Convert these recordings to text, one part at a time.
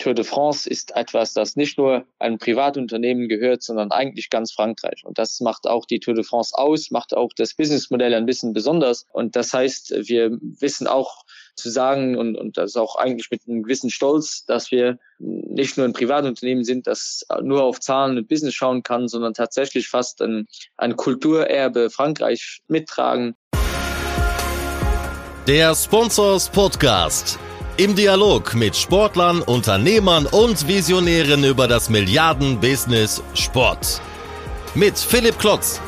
Tour de France ist etwas, das nicht nur einem Privatunternehmen gehört, sondern eigentlich ganz Frankreich. Und das macht auch die Tour de France aus, macht auch das Businessmodell ein bisschen besonders. Und das heißt, wir wissen auch zu sagen und, und das auch eigentlich mit einem gewissen Stolz, dass wir nicht nur ein Privatunternehmen sind, das nur auf Zahlen und Business schauen kann, sondern tatsächlich fast ein, ein Kulturerbe Frankreich mittragen. Der Sponsors Podcast. Im Dialog mit Sportlern, Unternehmern und Visionären über das Milliarden-Business Sport. Mit Philipp Klotz.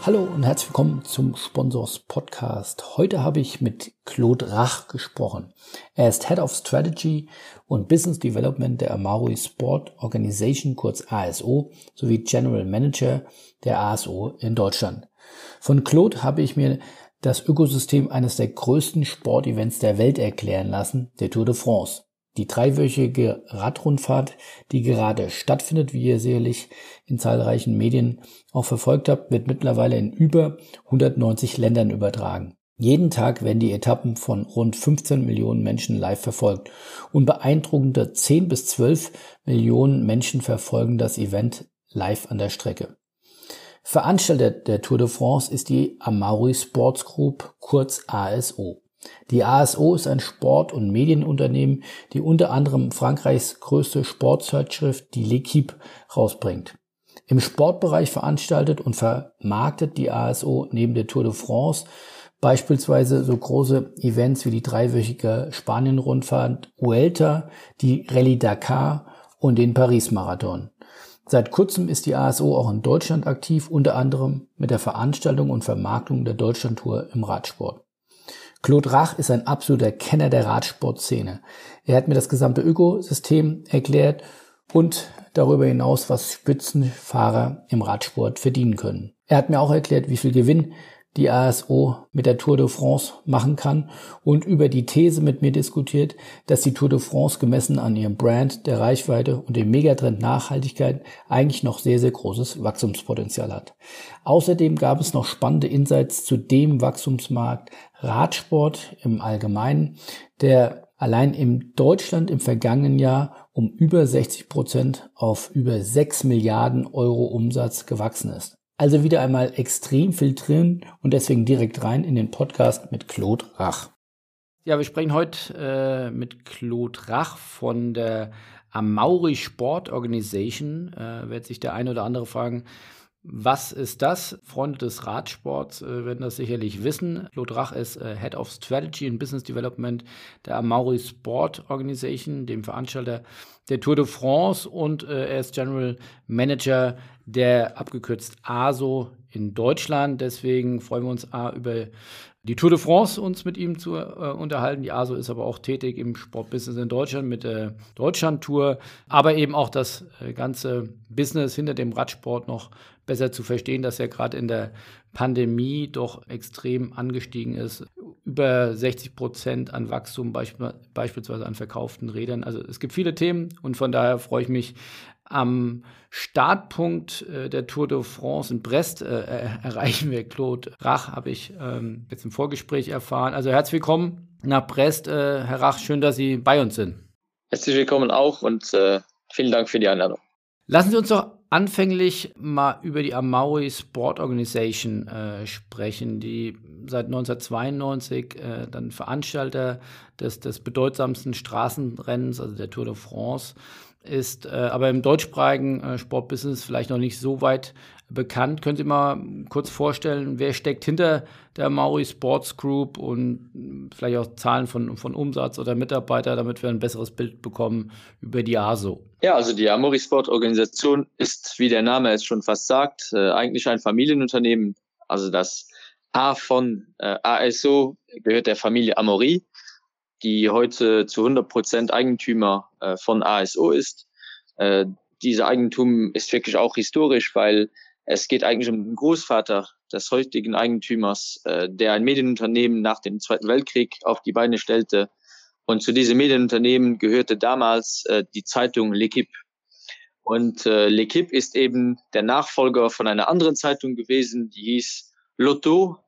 Hallo und herzlich willkommen zum Sponsors Podcast. Heute habe ich mit Claude Rach gesprochen. Er ist Head of Strategy und Business Development der Amauri Sport Organization, kurz ASO, sowie General Manager der ASO in Deutschland. Von Claude habe ich mir das Ökosystem eines der größten Sportevents der Welt erklären lassen, der Tour de France. Die dreiwöchige Radrundfahrt, die gerade stattfindet, wie ihr sicherlich in zahlreichen Medien auch verfolgt habt, wird mittlerweile in über 190 Ländern übertragen. Jeden Tag werden die Etappen von rund 15 Millionen Menschen live verfolgt und beeindruckende 10 bis 12 Millionen Menschen verfolgen das Event live an der Strecke. Veranstalter der Tour de France ist die Amauri Sports Group, kurz ASO. Die ASO ist ein Sport- und Medienunternehmen, die unter anderem Frankreichs größte Sportzeitschrift, die L'Equipe, rausbringt. Im Sportbereich veranstaltet und vermarktet die ASO neben der Tour de France beispielsweise so große Events wie die dreiwöchige Spanien-Rundfahrt Vuelta, die Rallye Dakar und den Paris-Marathon. Seit kurzem ist die ASO auch in Deutschland aktiv, unter anderem mit der Veranstaltung und Vermarktung der Deutschlandtour im Radsport. Claude Rach ist ein absoluter Kenner der Radsportszene. Er hat mir das gesamte Ökosystem erklärt und darüber hinaus, was Spitzenfahrer im Radsport verdienen können. Er hat mir auch erklärt, wie viel Gewinn die ASO mit der Tour de France machen kann und über die These mit mir diskutiert, dass die Tour de France gemessen an ihrem Brand, der Reichweite und dem Megatrend Nachhaltigkeit eigentlich noch sehr, sehr großes Wachstumspotenzial hat. Außerdem gab es noch spannende Insights zu dem Wachstumsmarkt Radsport im Allgemeinen, der allein in Deutschland im vergangenen Jahr um über 60 Prozent auf über 6 Milliarden Euro Umsatz gewachsen ist. Also wieder einmal extrem drin und deswegen direkt rein in den Podcast mit Claude Rach. Ja, wir sprechen heute äh, mit Claude Rach von der Amauri Sport Organization. Äh, wird sich der eine oder andere fragen, was ist das? Freunde des Radsports äh, werden das sicherlich wissen. Claude Rach ist äh, Head of Strategy and Business Development der Amauri Sport Organization, dem Veranstalter der Tour de France und äh, er ist General Manager der abgekürzt ASO in Deutschland. Deswegen freuen wir uns A, über die Tour de France uns mit ihm zu äh, unterhalten. Die ASO ist aber auch tätig im Sportbusiness in Deutschland mit der Deutschland-Tour, aber eben auch das äh, ganze Business hinter dem Radsport noch besser zu verstehen, dass er gerade in der Pandemie doch extrem angestiegen ist. Über 60 Prozent an Wachstum, beisp beispielsweise an verkauften Rädern. Also es gibt viele Themen und von daher freue ich mich, am Startpunkt äh, der Tour de France in Brest äh, erreichen wir Claude Rach, habe ich ähm, jetzt im Vorgespräch erfahren. Also herzlich willkommen nach Brest, äh, Herr Rach. Schön, dass Sie bei uns sind. Herzlich willkommen auch und äh, vielen Dank für die Einladung. Lassen Sie uns doch anfänglich mal über die Amaui Sport Organization äh, sprechen, die seit 1992 äh, dann Veranstalter des, des bedeutsamsten Straßenrennens, also der Tour de France, ist äh, aber im deutschsprachigen äh, Sportbusiness vielleicht noch nicht so weit bekannt. Können Sie mal kurz vorstellen, wer steckt hinter der Maui Sports Group und vielleicht auch Zahlen von, von Umsatz oder Mitarbeiter, damit wir ein besseres Bild bekommen über die ASO? Ja, also die Amori Sport Organisation ist, wie der Name es schon fast sagt, äh, eigentlich ein Familienunternehmen. Also das A von äh, ASO gehört der Familie Amori die heute zu 100 Prozent Eigentümer äh, von ASO ist. Äh, dieser Eigentum ist wirklich auch historisch, weil es geht eigentlich um den Großvater des heutigen Eigentümers, äh, der ein Medienunternehmen nach dem Zweiten Weltkrieg auf die Beine stellte. Und zu diesem Medienunternehmen gehörte damals äh, die Zeitung L'Equipe. Und äh, L'Equipe ist eben der Nachfolger von einer anderen Zeitung gewesen, die hieß Lotto.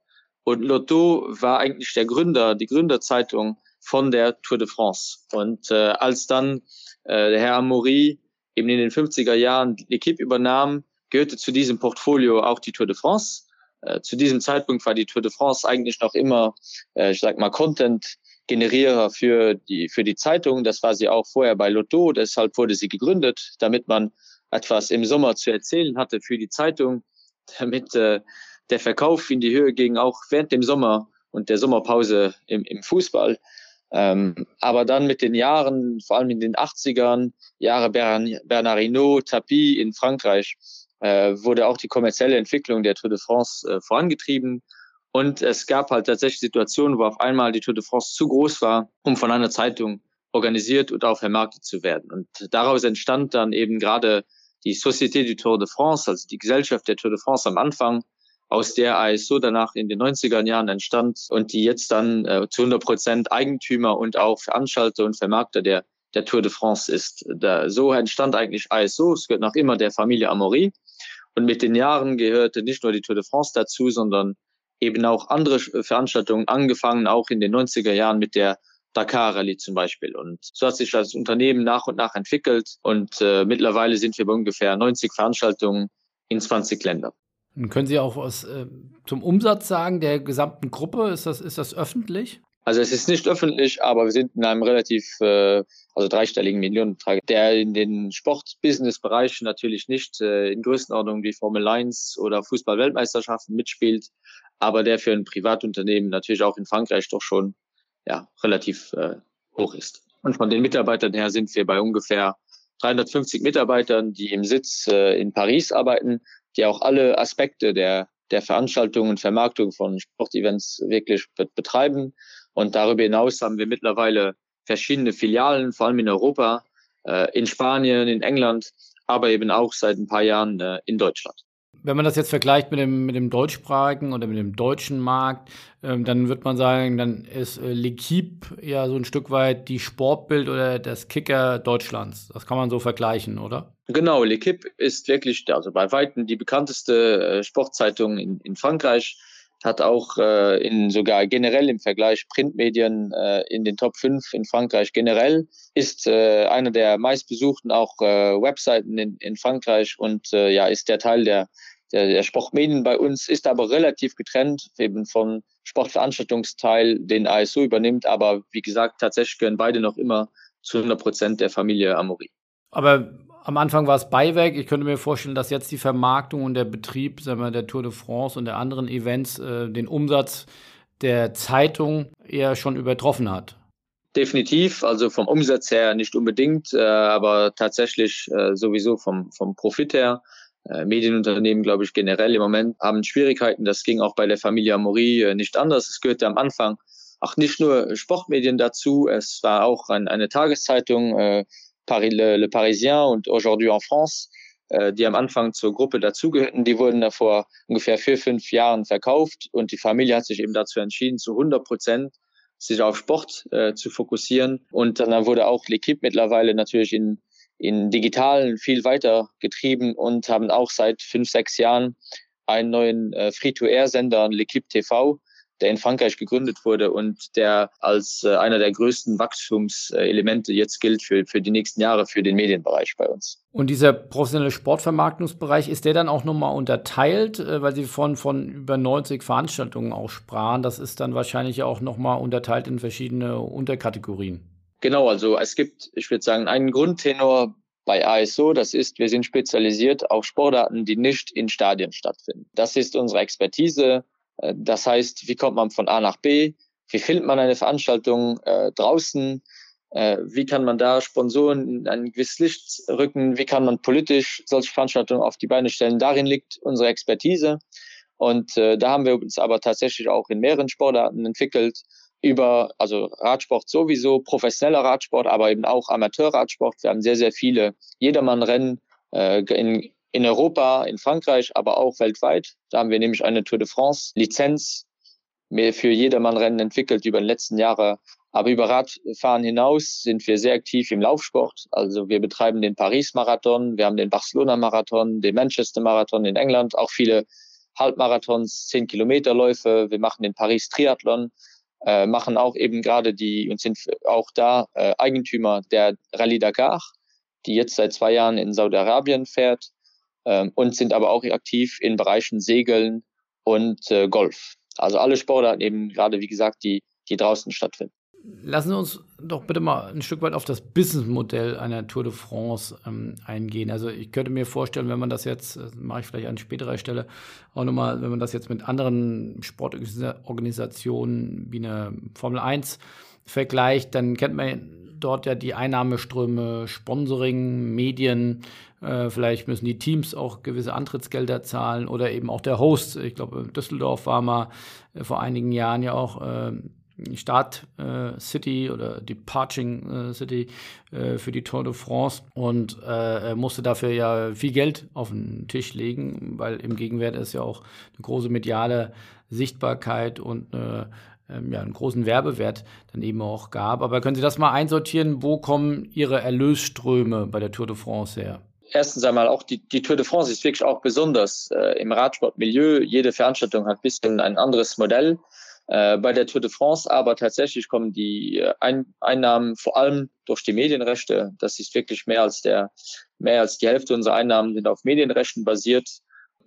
Und Lotto war eigentlich der Gründer, die Gründerzeitung von der Tour de France. Und äh, als dann äh, der Herr Amaury eben in den 50er Jahren die Equipe übernahm, gehörte zu diesem Portfolio auch die Tour de France. Äh, zu diesem Zeitpunkt war die Tour de France eigentlich noch immer, äh, ich sag mal, Content Generierer für die, für die Zeitung. Das war sie auch vorher bei Lotto. Deshalb wurde sie gegründet, damit man etwas im Sommer zu erzählen hatte für die Zeitung, damit äh, der Verkauf in die Höhe ging, auch während dem Sommer und der Sommerpause im, im Fußball. Ähm, aber dann mit den Jahren, vor allem in den 80ern, Jahre Bernard Hinault, Tapie in Frankreich, äh, wurde auch die kommerzielle Entwicklung der Tour de France äh, vorangetrieben. Und es gab halt tatsächlich Situationen, wo auf einmal die Tour de France zu groß war, um von einer Zeitung organisiert und auch vermarktet zu werden. Und daraus entstand dann eben gerade die Société du Tour de France, also die Gesellschaft der Tour de France am Anfang, aus der ASO danach in den 90er Jahren entstand und die jetzt dann äh, zu 100 Prozent Eigentümer und auch Veranstalter und Vermarkter der, der Tour de France ist. Da, so entstand eigentlich ASO. Es gehört noch immer der Familie Amaury. Und mit den Jahren gehörte nicht nur die Tour de France dazu, sondern eben auch andere Veranstaltungen angefangen, auch in den 90er Jahren mit der Dakar Rallye zum Beispiel. Und so hat sich das Unternehmen nach und nach entwickelt und äh, mittlerweile sind wir bei ungefähr 90 Veranstaltungen in 20 Ländern. Und können Sie auch was äh, zum Umsatz sagen der gesamten Gruppe? Ist das, ist das öffentlich? Also es ist nicht öffentlich, aber wir sind in einem relativ, äh, also dreistelligen Millionenbetrag, der in den Sport-Business-Bereichen natürlich nicht äh, in Größenordnung wie Formel 1 oder Fußball-Weltmeisterschaften mitspielt, aber der für ein Privatunternehmen natürlich auch in Frankreich doch schon ja, relativ äh, hoch ist. Und von den Mitarbeitern her sind wir bei ungefähr 350 Mitarbeitern, die im Sitz äh, in Paris arbeiten, die auch alle Aspekte der, der Veranstaltung und Vermarktung von Sportevents wirklich betreiben. Und darüber hinaus haben wir mittlerweile verschiedene Filialen, vor allem in Europa, äh, in Spanien, in England, aber eben auch seit ein paar Jahren äh, in Deutschland. Wenn man das jetzt vergleicht mit dem, mit dem deutschsprachigen oder mit dem deutschen Markt, ähm, dann wird man sagen, dann ist äh, L'Equipe ja so ein Stück weit die Sportbild oder das Kicker Deutschlands. Das kann man so vergleichen, oder? Genau, L'Equipe ist wirklich, also bei Weitem die bekannteste äh, Sportzeitung in, in Frankreich hat auch äh, in sogar generell im Vergleich Printmedien äh, in den Top 5 in Frankreich generell, ist äh, eine der meistbesuchten auch äh, Webseiten in, in Frankreich und äh, ja, ist der Teil der, der, der Sportmedien bei uns, ist aber relativ getrennt eben vom Sportveranstaltungsteil, den ASO übernimmt, aber wie gesagt, tatsächlich gehören beide noch immer zu 100 Prozent der Familie Amori. Aber am Anfang war es Beiwerk. Ich könnte mir vorstellen, dass jetzt die Vermarktung und der Betrieb sagen wir, der Tour de France und der anderen Events äh, den Umsatz der Zeitung eher schon übertroffen hat. Definitiv, also vom Umsatz her nicht unbedingt, äh, aber tatsächlich äh, sowieso vom, vom Profit her. Äh, Medienunternehmen, glaube ich, generell im Moment haben Schwierigkeiten. Das ging auch bei der Familie Amori äh, nicht anders. Es gehörte am Anfang auch nicht nur Sportmedien dazu, es war auch ein, eine Tageszeitung, Paris, Le, Le Parisien und Aujourd'hui en France, äh, die am Anfang zur Gruppe dazugehörten. Die wurden da vor ungefähr vier, fünf Jahren verkauft und die Familie hat sich eben dazu entschieden, zu 100 Prozent sich auf Sport äh, zu fokussieren. Und dann wurde auch L'Equipe mittlerweile natürlich in, in Digitalen viel weiter getrieben und haben auch seit fünf, sechs Jahren einen neuen äh, Free-to-Air-Sender, L'Equipe TV, der in Frankreich gegründet wurde und der als äh, einer der größten Wachstumselemente jetzt gilt für, für die nächsten Jahre für den Medienbereich bei uns. Und dieser professionelle Sportvermarktungsbereich, ist der dann auch nochmal unterteilt, äh, weil Sie von, von über 90 Veranstaltungen auch sprachen. Das ist dann wahrscheinlich auch nochmal unterteilt in verschiedene Unterkategorien. Genau, also es gibt, ich würde sagen, einen Grundtenor bei ASO, das ist, wir sind spezialisiert auf Sportarten, die nicht in Stadien stattfinden. Das ist unsere Expertise. Äh, das heißt, wie kommt man von A nach B? Wie filmt man eine Veranstaltung äh, draußen? Äh, wie kann man da Sponsoren in ein gewisses Licht rücken? Wie kann man politisch solche Veranstaltungen auf die Beine stellen? Darin liegt unsere Expertise. Und äh, da haben wir uns aber tatsächlich auch in mehreren Sportarten entwickelt, über, also Radsport sowieso, professioneller Radsport, aber eben auch Amateurradsport. Wir haben sehr, sehr viele Jedermann-Rennen äh, in in Europa, in Frankreich, aber auch weltweit. Da haben wir nämlich eine Tour de France Lizenz für Jedermann-Rennen entwickelt über die letzten Jahre. Aber über Radfahren hinaus sind wir sehr aktiv im Laufsport. Also wir betreiben den Paris-Marathon, wir haben den Barcelona-Marathon, den Manchester-Marathon in England, auch viele Halbmarathons, 10 Kilometerläufe. Wir machen den Paris-Triathlon. äh, machen auch eben gerade die und sind auch da äh, Eigentümer der Rallye Dakar, die jetzt seit zwei Jahren in Saudi-Arabien fährt ähm, und sind aber auch aktiv in Bereichen Segeln und äh, Golf. Also alle Sportarten eben gerade, wie gesagt, die, die draußen stattfinden. Lassen Sie uns doch bitte mal ein Stück weit auf das Businessmodell einer Tour de France ähm, eingehen. Also ich könnte mir vorstellen, wenn man das jetzt, das mache ich vielleicht an späterer Stelle, auch nochmal, wenn man das jetzt mit anderen Sportorganisationen wie eine Formel 1 vergleicht, dann kennt man dort ja die Einnahmeströme, Sponsoring, Medien, äh, vielleicht müssen die Teams auch gewisse Antrittsgelder zahlen oder eben auch der Host. Ich glaube, Düsseldorf war mal äh, vor einigen Jahren ja auch äh, Start äh, City oder Departing äh, City äh, für die Tour de France und äh, musste dafür ja viel Geld auf den Tisch legen, weil im Gegenwert ist ja auch eine große mediale Sichtbarkeit und eine, ähm, ja, einen großen Werbewert dann eben auch gab. Aber können Sie das mal einsortieren? Wo kommen Ihre Erlösströme bei der Tour de France her? Erstens einmal auch die, die Tour de France ist wirklich auch besonders äh, im Radsportmilieu. Jede Veranstaltung hat ein bisschen ein anderes Modell. Äh, bei der Tour de France aber tatsächlich kommen die äh, Ein Einnahmen vor allem durch die Medienrechte. Das ist wirklich mehr als der, mehr als die Hälfte unserer Einnahmen sind auf Medienrechten basiert.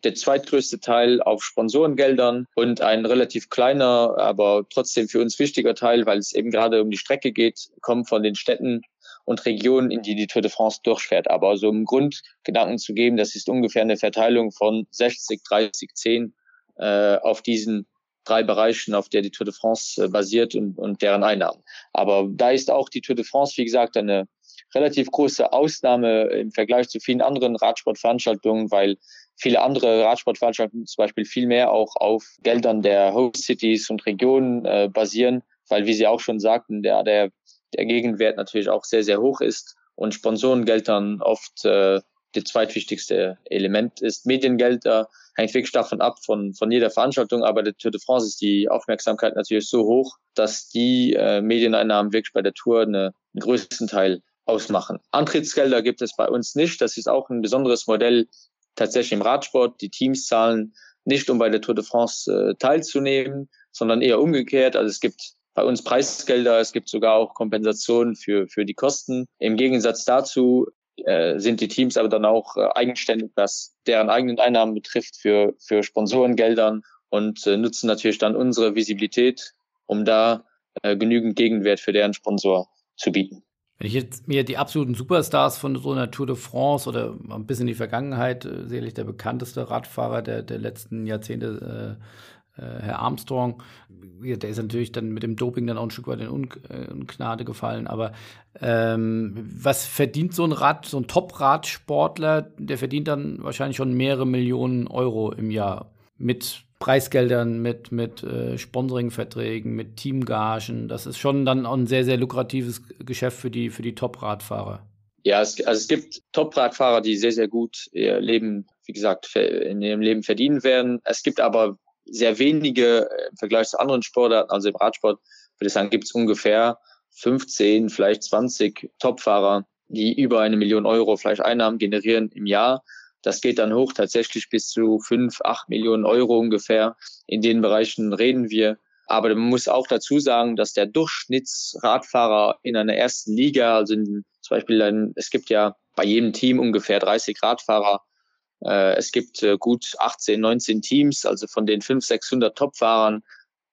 Der zweitgrößte Teil auf Sponsorengeldern und ein relativ kleiner, aber trotzdem für uns wichtiger Teil, weil es eben gerade um die Strecke geht, kommt von den Städten und Regionen, in die die Tour de France durchfährt. Aber so im Grundgedanken zu geben, das ist ungefähr eine Verteilung von 60, 30, 10 äh, auf diesen drei Bereichen, auf der die Tour de France äh, basiert und, und deren Einnahmen. Aber da ist auch die Tour de France, wie gesagt, eine relativ große Ausnahme im Vergleich zu vielen anderen Radsportveranstaltungen, weil viele andere Radsportveranstaltungen zum Beispiel viel mehr auch auf Geldern der Host Cities und Regionen äh, basieren, weil, wie Sie auch schon sagten, der, der, der Gegenwert natürlich auch sehr, sehr hoch ist und Sponsorengeldern oft äh, das zweitwichtigste Element ist. Mediengelder hängt wirklich davon ab, von, von jeder Veranstaltung, aber der Tour de France ist die Aufmerksamkeit natürlich so hoch, dass die äh, Medieneinnahmen wirklich bei der Tour eine, einen größten Teil ausmachen. Antrittsgelder gibt es bei uns nicht. Das ist auch ein besonderes Modell tatsächlich im Radsport. Die Teams zahlen nicht, um bei der Tour de France äh, teilzunehmen, sondern eher umgekehrt. Also es gibt bei uns Preisgelder, es gibt sogar auch Kompensationen für, für die Kosten. Im Gegensatz dazu äh, sind die Teams aber dann auch äh, eigenständig, was deren eigenen Einnahmen betrifft für, für Sponsorengeldern und äh, nutzen natürlich dann unsere Visibilität, um da äh, genügend Gegenwert für deren Sponsor zu bieten. Wenn ich jetzt mir die absoluten Superstars von so einer Tour de France oder ein bisschen in die Vergangenheit, äh, sicherlich der bekannteste Radfahrer der, der letzten Jahrzehnte, äh, äh, Herr Armstrong, der ist natürlich dann mit dem Doping dann auch ein Stück weit in äh, Ungnade gefallen. Aber ähm, was verdient so ein Rad, so ein Top-Radsportler? Der verdient dann wahrscheinlich schon mehrere Millionen Euro im Jahr mit Preisgeldern, mit, mit äh, Sponsoringverträgen, mit Teamgagen. Das ist schon dann auch ein sehr, sehr lukratives Geschäft für die, für die Top-Radfahrer. Ja, es, also es gibt Top-Radfahrer, die sehr, sehr gut ihr Leben, wie gesagt, in ihrem Leben verdienen werden. Es gibt aber sehr wenige äh, im Vergleich zu anderen Sportarten, also im Radsport, würde ich sagen, gibt es ungefähr 15, vielleicht 20 Topfahrer, die über eine Million Euro vielleicht Einnahmen generieren im Jahr. Das geht dann hoch tatsächlich bis zu fünf, acht Millionen Euro ungefähr. In den Bereichen reden wir. Aber man muss auch dazu sagen, dass der Durchschnittsradfahrer in einer ersten Liga, also in, zum Beispiel, ein, es gibt ja bei jedem Team ungefähr 30 Radfahrer, äh, es gibt äh, gut 18, 19 Teams, also von den 500, 600 Topfahrern,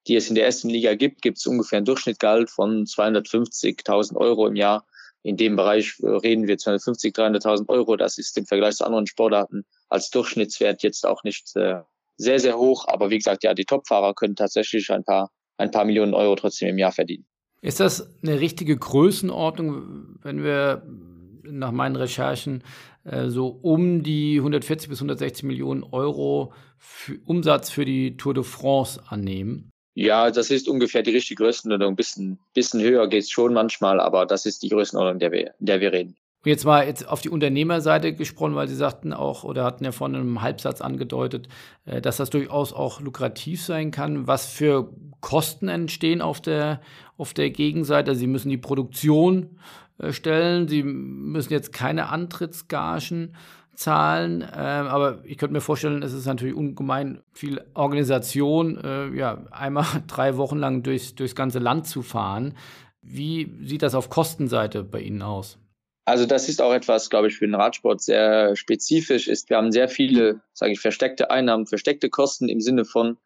die es in der ersten Liga gibt, gibt es ungefähr ein Durchschnittgehalt von 250.000 Euro im Jahr. In dem Bereich äh, reden wir 250, 300.000 Euro. Das ist im Vergleich zu anderen Sportarten als Durchschnittswert jetzt auch nicht sehr, sehr hoch. Aber wie gesagt, ja, die Topfahrer können tatsächlich ein paar, ein paar Millionen Euro trotzdem im Jahr verdienen. Ist das eine richtige Größenordnung, wenn wir nach meinen Recherchen äh, so um die 140 bis 160 Millionen Euro für Umsatz für die Tour de France annehmen. Ja, das ist ungefähr die richtige Größenordnung. Ein bisschen, bisschen höher geht es schon manchmal, aber das ist die Größenordnung, der wir, der wir reden. Und jetzt mal jetzt auf die Unternehmerseite gesprochen, weil Sie sagten auch oder hatten ja vorhin einem Halbsatz angedeutet, äh, dass das durchaus auch lukrativ sein kann. Was für Kosten entstehen auf der, auf der Gegenseite? Sie müssen die Produktion äh, stellen. Sie müssen jetzt keine Antrittsgagen Zahlen, äh, aber ich könnte mir vorstellen, es ist natürlich ungemein viel Organisation, äh, ja, einmal drei Wochen lang durchs, durchs ganze Land zu fahren. Wie sieht das auf Kostenseite bei Ihnen aus? Also das ist auch etwas, glaube ich, für den Radsport sehr spezifisch ist. Wir haben sehr viele, sage ich, versteckte Einnahmen, versteckte Kosten im Sinne von,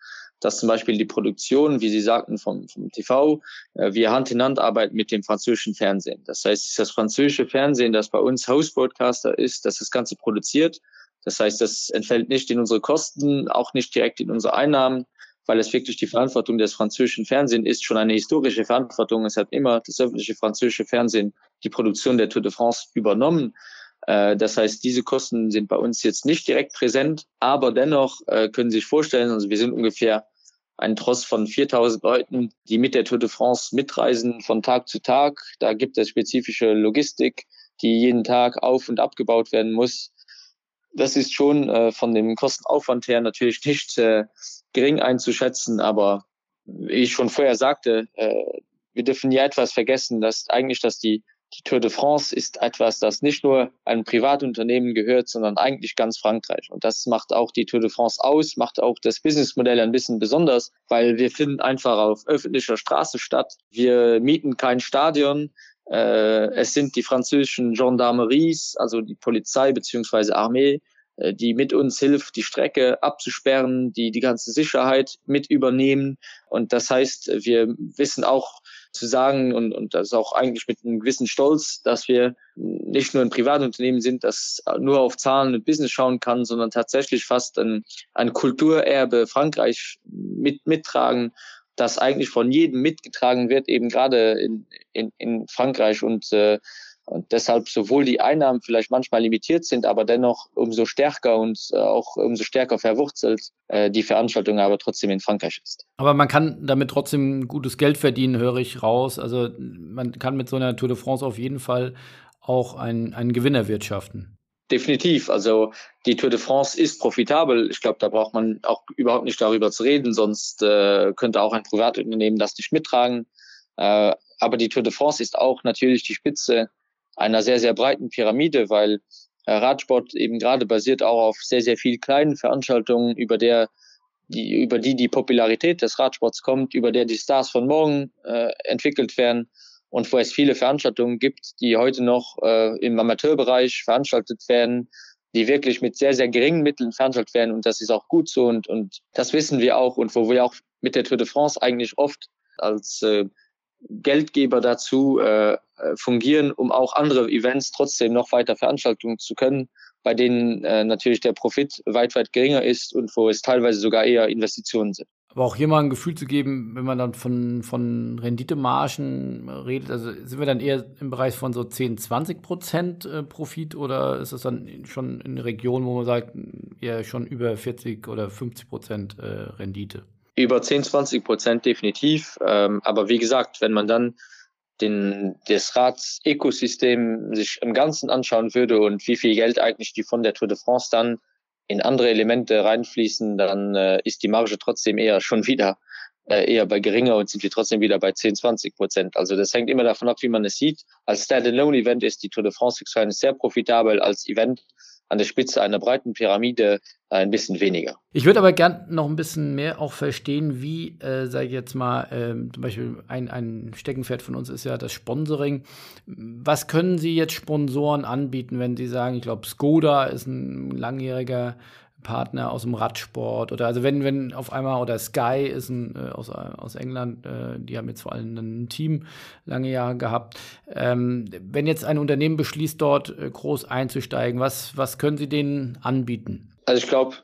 dass zum Beispiel die Produktion, wie Sie sagten, vom, vom TV, äh, wir Hand in Hand arbeiten mit dem französischen Fernsehen. Das heißt, das französische Fernsehen, das bei uns Host-Broadcaster ist, das das Ganze produziert. Das heißt, das entfällt nicht in unsere Kosten, auch nicht direkt in unsere Einnahmen, weil es wirklich die Verantwortung des französischen Fernsehens ist, schon eine historische Verantwortung. Es hat immer das öffentliche französische Fernsehen die Produktion der Tour de France übernommen. Äh, das heißt, diese Kosten sind bei uns jetzt nicht direkt präsent, aber dennoch äh, können Sie sich vorstellen, also wir sind ungefähr ein Tross von 4000 Leuten, die mit der Tour de France mitreisen von Tag zu Tag. Da gibt es spezifische Logistik, die jeden Tag auf und abgebaut werden muss. Das ist schon äh, von dem Kostenaufwand her natürlich nicht äh, gering einzuschätzen, aber wie ich schon vorher sagte, äh, wir dürfen ja etwas vergessen, dass eigentlich, dass die, die Tour de France ist etwas, das nicht nur einem Privatunternehmen gehört, sondern eigentlich ganz Frankreich. Und das macht auch die Tour de France aus, macht auch das Businessmodell ein bisschen besonders, weil wir finden einfach auf öffentlicher Straße statt. Wir mieten kein Stadion. Äh, es sind die französischen Gendarmeries, also die Polizei beziehungsweise Armee, äh, die mit uns hilft, die Strecke abzusperren, die die ganze Sicherheit mit übernehmen. Und das heißt, wir wissen auch zu sagen. Und, und das ist auch eigentlich mit einem gewissen Stolz, dass wir nicht nur ein Privatunternehmen sind, das nur auf Zahlen und Business schauen kann, sondern tatsächlich fast ein, ein Kulturerbe Frankreich mit, mittragen, das eigentlich von jedem mitgetragen wird, eben gerade in, in, in Frankreich. Und äh, und deshalb sowohl die Einnahmen vielleicht manchmal limitiert sind, aber dennoch umso stärker und äh, auch umso stärker verwurzelt äh, die Veranstaltung aber trotzdem in Frankreich ist. Aber man kann damit trotzdem gutes Geld verdienen, höre ich raus. Also man kann mit so einer Tour de France auf jeden Fall auch einen, einen Gewinn erwirtschaften. Definitiv. Also die Tour de France ist profitabel. Ich glaube, da braucht man auch überhaupt nicht darüber zu reden, sonst äh, könnte auch ein Privatunternehmen das nicht mittragen. Äh, aber die Tour de France ist auch natürlich die Spitze einer sehr, sehr breiten Pyramide, weil äh, Radsport eben gerade basiert auch auf sehr, sehr vielen kleinen Veranstaltungen, über der die, über die die Popularität des Radsports kommt, über der die Stars von morgen äh, entwickelt werden und wo es viele Veranstaltungen gibt, die heute noch äh, im Amateurbereich veranstaltet werden, die wirklich mit sehr, sehr geringen Mitteln veranstaltet werden und das ist auch gut so und, und das wissen wir auch und wo wir auch mit der Tour de France eigentlich oft als äh, Geldgeber dazu äh, äh, fungieren, um auch andere Events trotzdem noch weiter veranstalten zu können, bei denen äh, natürlich der Profit weit, weit geringer ist und wo es teilweise sogar eher Investitionen sind. Aber auch hier mal ein Gefühl zu geben, wenn man dann von, von Renditemargen redet, also sind wir dann eher im Bereich von so 10, 20 Prozent äh, Profit oder ist es dann schon in Regionen, wo man sagt, eher schon über 40 oder 50 Prozent äh, Rendite? Über 10, 20 Prozent definitiv. Ähm, aber wie gesagt, wenn man dann den, das Rads-Ökosystem sich im Ganzen anschauen würde und wie viel Geld eigentlich die von der Tour de France dann in andere Elemente reinfließen, dann äh, ist die Marge trotzdem eher schon wieder äh, eher bei geringer und sind wir trotzdem wieder bei 10, 20 Prozent. Also das hängt immer davon ab, wie man es sieht. Als Stand-alone-Event ist die Tour de France sehr profitabel. Als Event an der Spitze einer breiten Pyramide ein bisschen weniger. Ich würde aber gern noch ein bisschen mehr auch verstehen, wie, äh, sage ich jetzt mal, äh, zum Beispiel ein, ein Steckenpferd von uns ist ja das Sponsoring. Was können Sie jetzt Sponsoren anbieten, wenn Sie sagen, ich glaube, Skoda ist ein langjähriger Partner aus dem Radsport oder also wenn, wenn auf einmal oder Sky ist ein, äh, aus, aus England, äh, die haben jetzt vor allem ein Team lange Jahre gehabt. Ähm, wenn jetzt ein Unternehmen beschließt, dort äh, groß einzusteigen, was, was können Sie denen anbieten? Also ich glaube,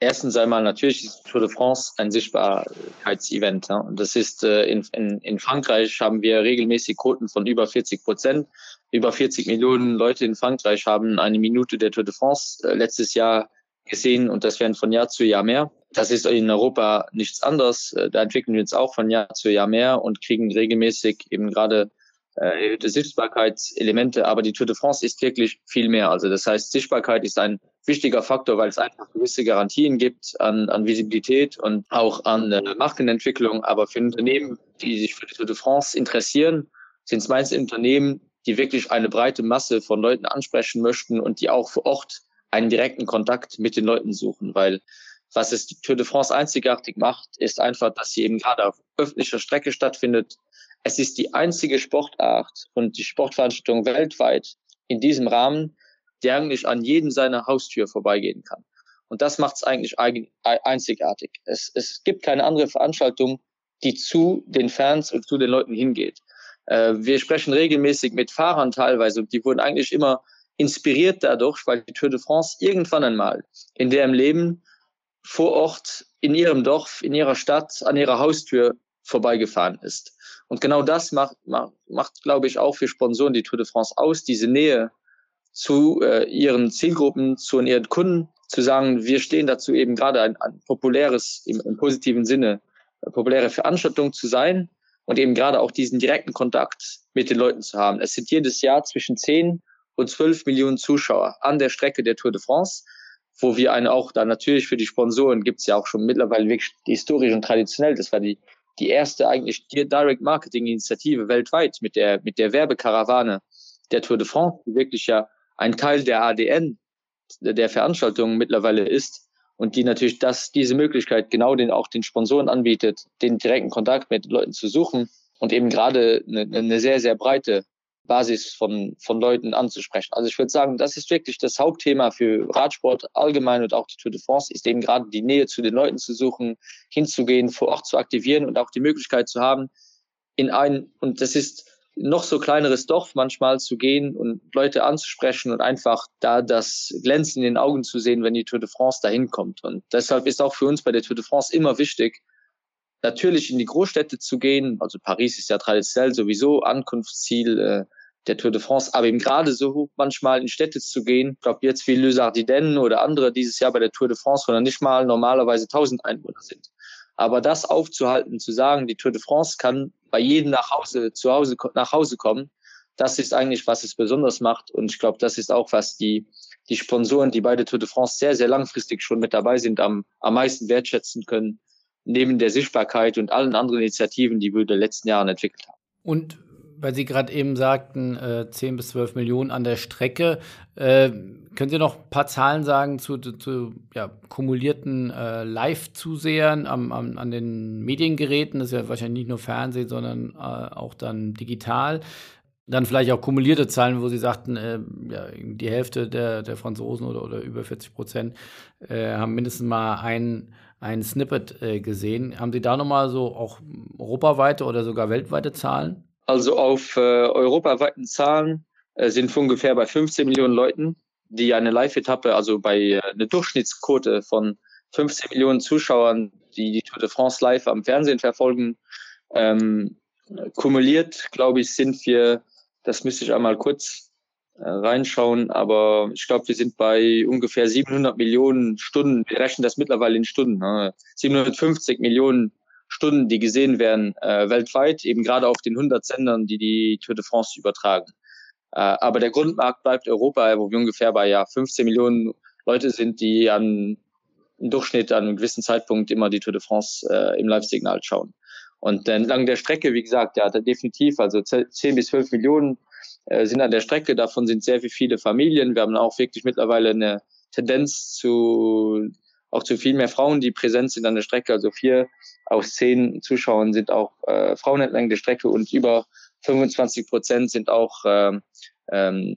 erstens einmal natürlich ist Tour de France ein Sichtbarkeitsevent. Ja? Das ist äh, in, in, in Frankreich haben wir regelmäßig Quoten von über 40 Prozent. Über 40 Millionen Leute in Frankreich haben eine Minute der Tour de France äh, letztes Jahr gesehen und das werden von Jahr zu Jahr mehr. Das ist in Europa nichts anderes. Äh, da entwickeln wir uns auch von Jahr zu Jahr mehr und kriegen regelmäßig eben gerade äh, erhöhte Sichtbarkeitselemente. Aber die Tour de France ist wirklich viel mehr. Also das heißt, Sichtbarkeit ist ein wichtiger Faktor, weil es einfach gewisse Garantien gibt an, an Visibilität und auch an äh, Markenentwicklung. Aber für Unternehmen, die sich für die Tour de France interessieren, sind es meist Unternehmen, die wirklich eine breite Masse von Leuten ansprechen möchten und die auch vor Ort einen direkten Kontakt mit den Leuten suchen, weil was es die Tour de France einzigartig macht, ist einfach, dass sie eben gerade auf öffentlicher Strecke stattfindet. Es ist die einzige Sportart und die Sportveranstaltung weltweit in diesem Rahmen, die eigentlich an jedem seiner Haustür vorbeigehen kann. Und das macht es eigentlich einzigartig. Es, es gibt keine andere Veranstaltung, die zu den Fans und zu den Leuten hingeht. Äh, wir sprechen regelmäßig mit Fahrern teilweise und die wurden eigentlich immer inspiriert dadurch, weil die Tour de France irgendwann einmal in deren Leben vor Ort, in ihrem Dorf, in ihrer Stadt, an ihrer Haustür vorbeigefahren ist. Und genau das macht, macht, macht glaube ich, auch für Sponsoren die Tour de France aus, diese Nähe zu äh, ihren Zielgruppen, zu ihren Kunden, zu sagen, wir stehen dazu eben gerade ein, ein populäres, im, im positiven Sinne, populäre Veranstaltung zu sein und eben gerade auch diesen direkten Kontakt mit den Leuten zu haben. Es sind jedes Jahr zwischen 10 und 12 Millionen Zuschauer an der Strecke der Tour de France, wo wir eine auch da natürlich für die Sponsoren gibt es ja auch schon mittlerweile wirklich historisch und traditionell. Das war die, die erste eigentlich Direct Marketing Initiative weltweit mit der, mit der Werbekarawane der Tour de France, die wirklich ja ein Teil der ADN der Veranstaltung mittlerweile ist und die natürlich das, diese Möglichkeit genau den auch den Sponsoren anbietet, den direkten Kontakt mit Leuten zu suchen und eben gerade eine, eine sehr, sehr breite Basis von, von Leuten anzusprechen. Also ich würde sagen, das ist wirklich das Hauptthema für Radsport allgemein und auch die Tour de France, ist eben gerade die Nähe zu den Leuten zu suchen, hinzugehen, vor Ort zu aktivieren und auch die Möglichkeit zu haben, in ein, und das ist noch so kleineres Dorf manchmal zu gehen und Leute anzusprechen und einfach da das Glänzen in den Augen zu sehen, wenn die Tour de France dahin kommt. Und deshalb ist auch für uns bei der Tour de France immer wichtig, natürlich in die Großstädte zu gehen. Also Paris ist ja traditionell sowieso Ankunftsziel äh, der Tour de France, aber eben gerade so manchmal in Städte zu gehen. Ich glaube jetzt wie Le Sardinen oder andere dieses Jahr bei der Tour de France, wo dann nicht mal normalerweise 1000 Einwohner sind. Aber das aufzuhalten, zu sagen, die Tour de France kann bei jedem nach Hause, zu Hause, nach Hause kommen, das ist eigentlich, was es besonders macht. Und ich glaube, das ist auch, was die, die Sponsoren, die bei der Tour de France sehr, sehr langfristig schon mit dabei sind, am, am meisten wertschätzen können, neben der Sichtbarkeit und allen anderen Initiativen, die wir in den letzten Jahren entwickelt haben. Und weil Sie gerade eben sagten, äh, 10 bis 12 Millionen an der Strecke. Äh, können Sie noch ein paar Zahlen sagen zu, zu ja, kumulierten äh, Live-Zusehern an den Mediengeräten? Das ist ja wahrscheinlich nicht nur Fernsehen, sondern äh, auch dann digital. Dann vielleicht auch kumulierte Zahlen, wo Sie sagten, äh, ja, die Hälfte der, der Franzosen oder, oder über 40 Prozent äh, haben mindestens mal ein, ein Snippet äh, gesehen. Haben Sie da nochmal so auch europaweite oder sogar weltweite Zahlen? Also auf äh, europaweiten Zahlen äh, sind wir ungefähr bei 15 Millionen Leuten, die eine Live-Etappe, also bei äh, einer Durchschnittsquote von 15 Millionen Zuschauern, die die Tour de France live am Fernsehen verfolgen, ähm, kumuliert, glaube ich, sind wir, das müsste ich einmal kurz äh, reinschauen, aber ich glaube, wir sind bei ungefähr 700 Millionen Stunden, wir rechnen das mittlerweile in Stunden, ne? 750 Millionen Stunden, die gesehen werden äh, weltweit, eben gerade auf den 100 Sendern, die die Tour de France übertragen. Äh, aber der Grundmarkt bleibt Europa, wo wir ungefähr bei ja 15 Millionen Leute sind, die an im Durchschnitt an einem gewissen Zeitpunkt immer die Tour de France äh, im Live-Signal schauen. Und entlang der Strecke, wie gesagt, ja, definitiv, also 10 bis 12 Millionen äh, sind an der Strecke. Davon sind sehr viele Familien. Wir haben auch wirklich mittlerweile eine Tendenz zu auch zu viel mehr Frauen, die präsent sind an der Strecke. Also vier aus zehn Zuschauern sind auch äh, Frauen entlang der Strecke und über 25 Prozent sind auch ähm, ähm,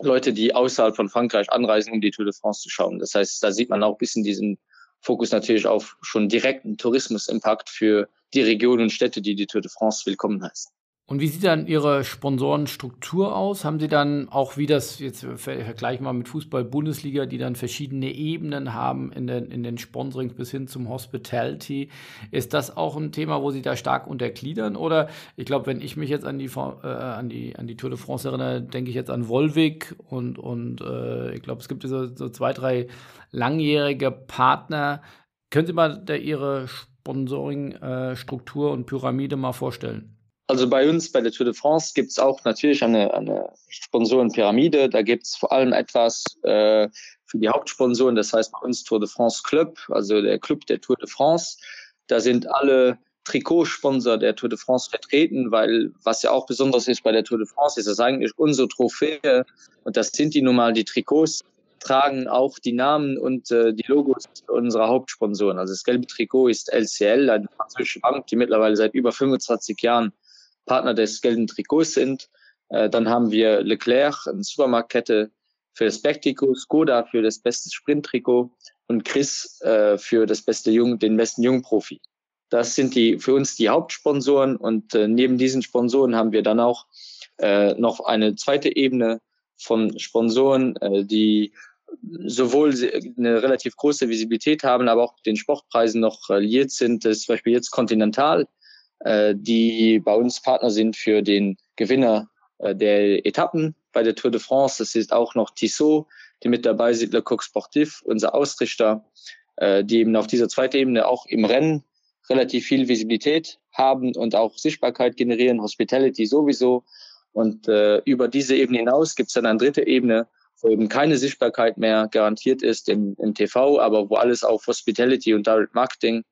Leute, die außerhalb von Frankreich anreisen, um die Tour de France zu schauen. Das heißt, da sieht man auch ein bisschen diesen Fokus natürlich auf schon direkten Tourismusimpakt für die Regionen und Städte, die die Tour de France willkommen heißen. Und wie sieht dann Ihre Sponsorenstruktur aus? Haben Sie dann auch wie das, jetzt vergleichen wir mit Fußball-Bundesliga, die dann verschiedene Ebenen haben in den, in den Sponsorings bis hin zum Hospitality? Ist das auch ein Thema, wo Sie da stark untergliedern? Oder ich glaube, wenn ich mich jetzt an die, äh, an die, an die Tour de France erinnere, denke ich jetzt an Volvic und, und äh, ich glaube, es gibt so, so zwei, drei langjährige Partner. Können Sie mal da Ihre Sponsoring-Struktur äh, und Pyramide mal vorstellen? Also bei uns bei der Tour de France gibt es auch natürlich eine, eine Sponsorenpyramide. Da gibt es vor allem etwas äh, für die Hauptsponsoren, das heißt bei uns Tour de France Club, also der Club der Tour de France. Da sind alle Trikotsponsor der Tour de France vertreten, weil was ja auch besonders ist bei der Tour de France, ist das eigentlich unsere Trophäe und das sind die nun mal die Trikots tragen auch die Namen und äh, die Logos unserer Hauptsponsoren. Also das gelbe Trikot ist LCL, eine französische Bank, die mittlerweile seit über 25 Jahren Partner des gelben Trikots sind. Äh, dann haben wir Leclerc, eine Supermarktkette für das Backtrikot, Skoda für das beste Sprinttrikot und Chris äh, für das beste Jung, den besten Jungprofi. Das sind die für uns die Hauptsponsoren und äh, neben diesen Sponsoren haben wir dann auch äh, noch eine zweite Ebene von Sponsoren, äh, die sowohl eine relativ große Visibilität haben, aber auch den Sportpreisen noch liiert sind. Das ist zum Beispiel jetzt Continental, äh, die bei uns Partner sind für den Gewinner äh, der Etappen bei der Tour de France. Das ist auch noch Tissot, die mit dabei sind, Le Coq Sportif, unser Ausrichter, äh, die eben auf dieser zweiten Ebene auch im Rennen relativ viel Visibilität haben und auch Sichtbarkeit generieren, Hospitality sowieso. Und äh, über diese Ebene hinaus gibt es dann eine dritte Ebene, wo eben keine Sichtbarkeit mehr garantiert ist im, im TV, aber wo alles auf Hospitality und Direct Marketing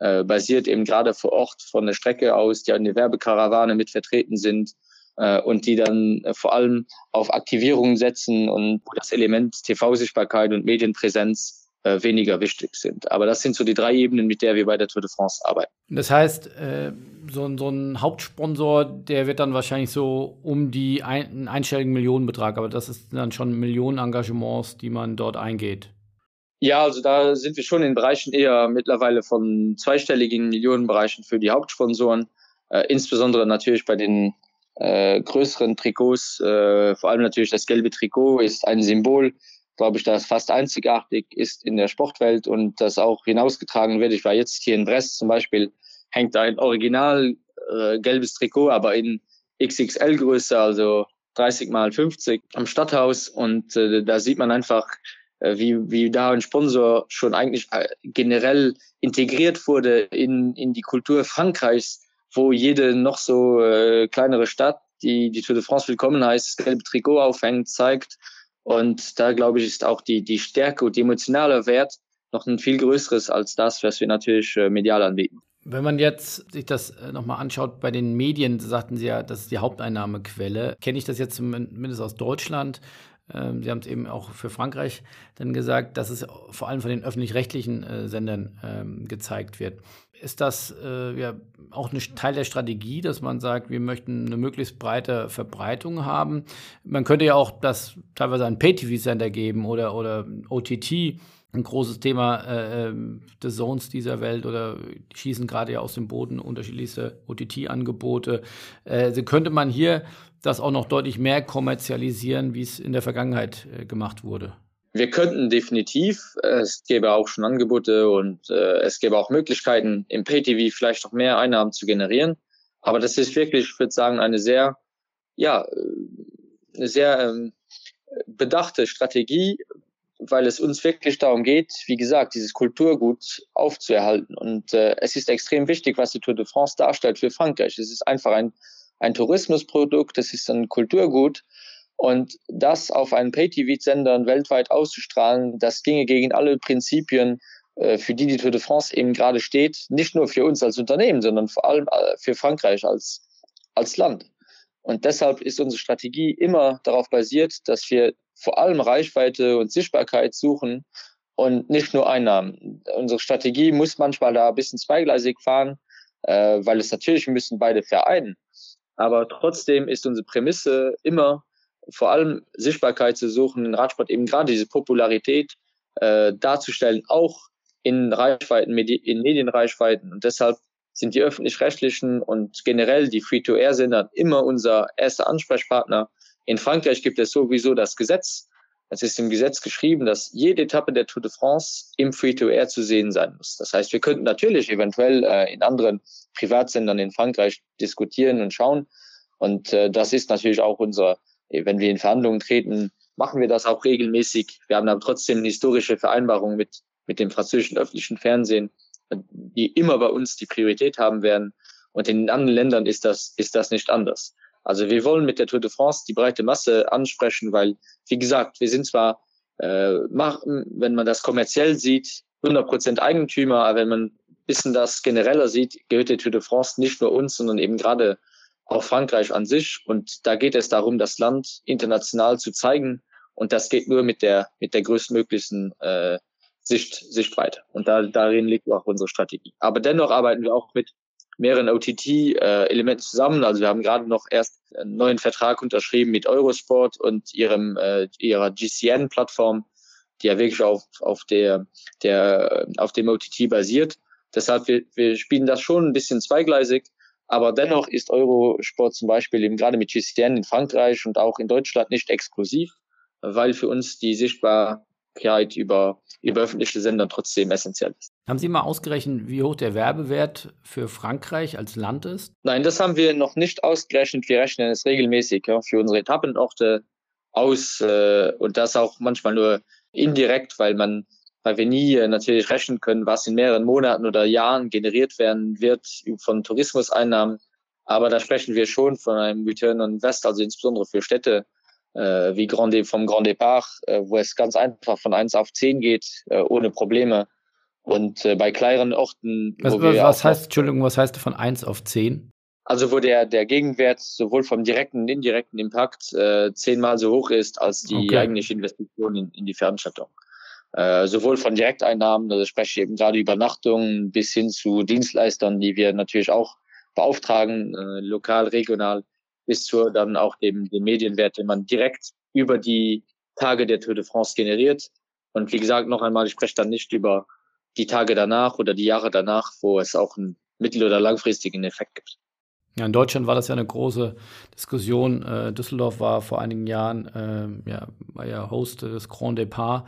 äh, basiert, eben gerade vor Ort von der Strecke aus, die eine Werbekarawane mit vertreten sind äh, und die dann äh, vor allem auf Aktivierungen setzen und wo das Element TV-Sichtbarkeit und Medienpräsenz äh, weniger wichtig sind. Aber das sind so die drei Ebenen, mit der wir bei der Tour de France arbeiten. Das heißt, äh, so, ein, so ein Hauptsponsor, der wird dann wahrscheinlich so um die einstelligen Millionenbetrag, aber das ist dann schon Millionen Engagements, die man dort eingeht. Ja, also da sind wir schon in Bereichen eher mittlerweile von zweistelligen Millionenbereichen für die Hauptsponsoren, äh, insbesondere natürlich bei den äh, größeren Trikots, äh, vor allem natürlich das gelbe Trikot ist ein Symbol glaube ich, das fast einzigartig ist in der Sportwelt und das auch hinausgetragen wird. Ich war jetzt hier in Brest zum Beispiel, hängt ein original äh, gelbes Trikot, aber in XXL-Größe, also 30 mal 50 am Stadthaus und äh, da sieht man einfach, wie, wie da ein Sponsor schon eigentlich äh, generell integriert wurde in, in die Kultur Frankreichs, wo jede noch so äh, kleinere Stadt, die die Tour de France willkommen heißt, das gelbe Trikot aufhängt, zeigt, und da glaube ich, ist auch die, die Stärke und die emotionale Wert noch ein viel größeres als das, was wir natürlich äh, medial anbieten. Wenn man jetzt sich das äh, nochmal anschaut, bei den Medien sagten Sie ja, das ist die Haupteinnahmequelle. Kenne ich das jetzt zumindest aus Deutschland? Ähm, Sie haben es eben auch für Frankreich dann gesagt, dass es vor allem von den öffentlich-rechtlichen äh, Sendern ähm, gezeigt wird ist das äh, ja auch ein Teil der Strategie, dass man sagt, wir möchten eine möglichst breite Verbreitung haben. Man könnte ja auch das teilweise einen Pay-TV-Sender geben oder, oder OTT, ein großes Thema äh, ähm, des Zones dieser Welt oder schießen gerade ja aus dem Boden unterschiedlichste OTT-Angebote. Äh, könnte man hier das auch noch deutlich mehr kommerzialisieren, wie es in der Vergangenheit äh, gemacht wurde? Wir könnten definitiv, es gäbe auch schon Angebote und äh, es gäbe auch Möglichkeiten, im Pay-TV vielleicht noch mehr Einnahmen zu generieren. Aber das ist wirklich, ich würde sagen, eine sehr, ja, eine sehr ähm, bedachte Strategie, weil es uns wirklich darum geht, wie gesagt, dieses Kulturgut aufzuerhalten. Und äh, es ist extrem wichtig, was die Tour de France darstellt für Frankreich. Es ist einfach ein, ein Tourismusprodukt, es ist ein Kulturgut und das auf einen Pay-TV-Sendern weltweit auszustrahlen, das ginge gegen alle Prinzipien, äh, für die die Tour de France eben gerade steht. Nicht nur für uns als Unternehmen, sondern vor allem äh, für Frankreich als, als Land. Und deshalb ist unsere Strategie immer darauf basiert, dass wir vor allem Reichweite und Sichtbarkeit suchen und nicht nur Einnahmen. Unsere Strategie muss manchmal da ein bisschen zweigleisig fahren, äh, weil es natürlich müssen beide vereinen. Aber trotzdem ist unsere Prämisse immer, vor allem Sichtbarkeit zu suchen, in Radsport eben gerade diese Popularität äh, darzustellen, auch in Reichweiten, in Medienreichweiten. Und deshalb sind die öffentlich-rechtlichen und generell die Free-to-Air-Sender immer unser erster Ansprechpartner. In Frankreich gibt es sowieso das Gesetz. Es ist im Gesetz geschrieben, dass jede Etappe der Tour de France im Free-to-Air zu sehen sein muss. Das heißt, wir könnten natürlich eventuell äh, in anderen Privatsendern in Frankreich diskutieren und schauen. Und äh, das ist natürlich auch unser wenn wir in Verhandlungen treten, machen wir das auch regelmäßig. Wir haben aber trotzdem eine historische Vereinbarung mit, mit dem französischen öffentlichen Fernsehen, die immer bei uns die Priorität haben werden. Und in anderen Ländern ist das, ist das nicht anders. Also wir wollen mit der Tour de France die breite Masse ansprechen, weil, wie gesagt, wir sind zwar, äh, machen, wenn man das kommerziell sieht, 100 Prozent Eigentümer, aber wenn man ein bisschen das genereller sieht, gehört die Tour de France nicht nur uns, sondern eben gerade auch Frankreich an sich. Und da geht es darum, das Land international zu zeigen Und das geht nur mit der, mit der größtmöglichen äh, Sicht, Sichtweite. Und da, darin liegt auch unsere Strategie. Aber dennoch arbeiten wir auch mit mehreren OTT-Elementen zusammen. Also wir haben gerade noch erst einen neuen Vertrag unterschrieben mit Eurosport und ihrem, äh, ihrer GCN-Plattform, die ja wirklich auf, auf, der, der, auf dem OTT basiert. Deshalb, wir, wir spielen das schon ein bisschen zweigleisig. Aber dennoch ist Eurosport zum Beispiel eben gerade mit GCN in Frankreich und auch in Deutschland nicht exklusiv, weil für uns die Sichtbarkeit über, über öffentliche Sender trotzdem essentiell ist. Haben Sie mal ausgerechnet, wie hoch der Werbewert für Frankreich als Land ist? Nein, das haben wir noch nicht ausgerechnet. Wir rechnen es regelmäßig ja, für unsere Etappenorte aus äh, und das auch manchmal nur indirekt, weil man weil wir nie äh, natürlich rechnen können, was in mehreren Monaten oder Jahren generiert werden wird von Tourismuseinnahmen. Aber da sprechen wir schon von einem Return on Invest, also insbesondere für Städte äh, wie Grand, vom Grand Depart, äh, wo es ganz einfach von eins auf zehn geht, äh, ohne Probleme. Und äh, bei kleineren Orten. Was, was heißt, Entschuldigung, was heißt von eins auf zehn? Also wo der, der Gegenwert sowohl vom direkten und indirekten Impact äh, zehnmal so hoch ist als die okay. eigentliche Investition in, in die Veranstaltung. Äh, sowohl von Direkteinnahmen, also spreche ich eben gerade Übernachtungen bis hin zu Dienstleistern, die wir natürlich auch beauftragen, äh, lokal, regional, bis zu dann auch dem, dem Medienwert, den man direkt über die Tage der Tour de France generiert. Und wie gesagt, noch einmal, ich spreche dann nicht über die Tage danach oder die Jahre danach, wo es auch einen mittel- oder langfristigen Effekt gibt. Ja, in Deutschland war das ja eine große Diskussion. Äh, Düsseldorf war vor einigen Jahren, äh, ja, war ja Host des Grand Depart.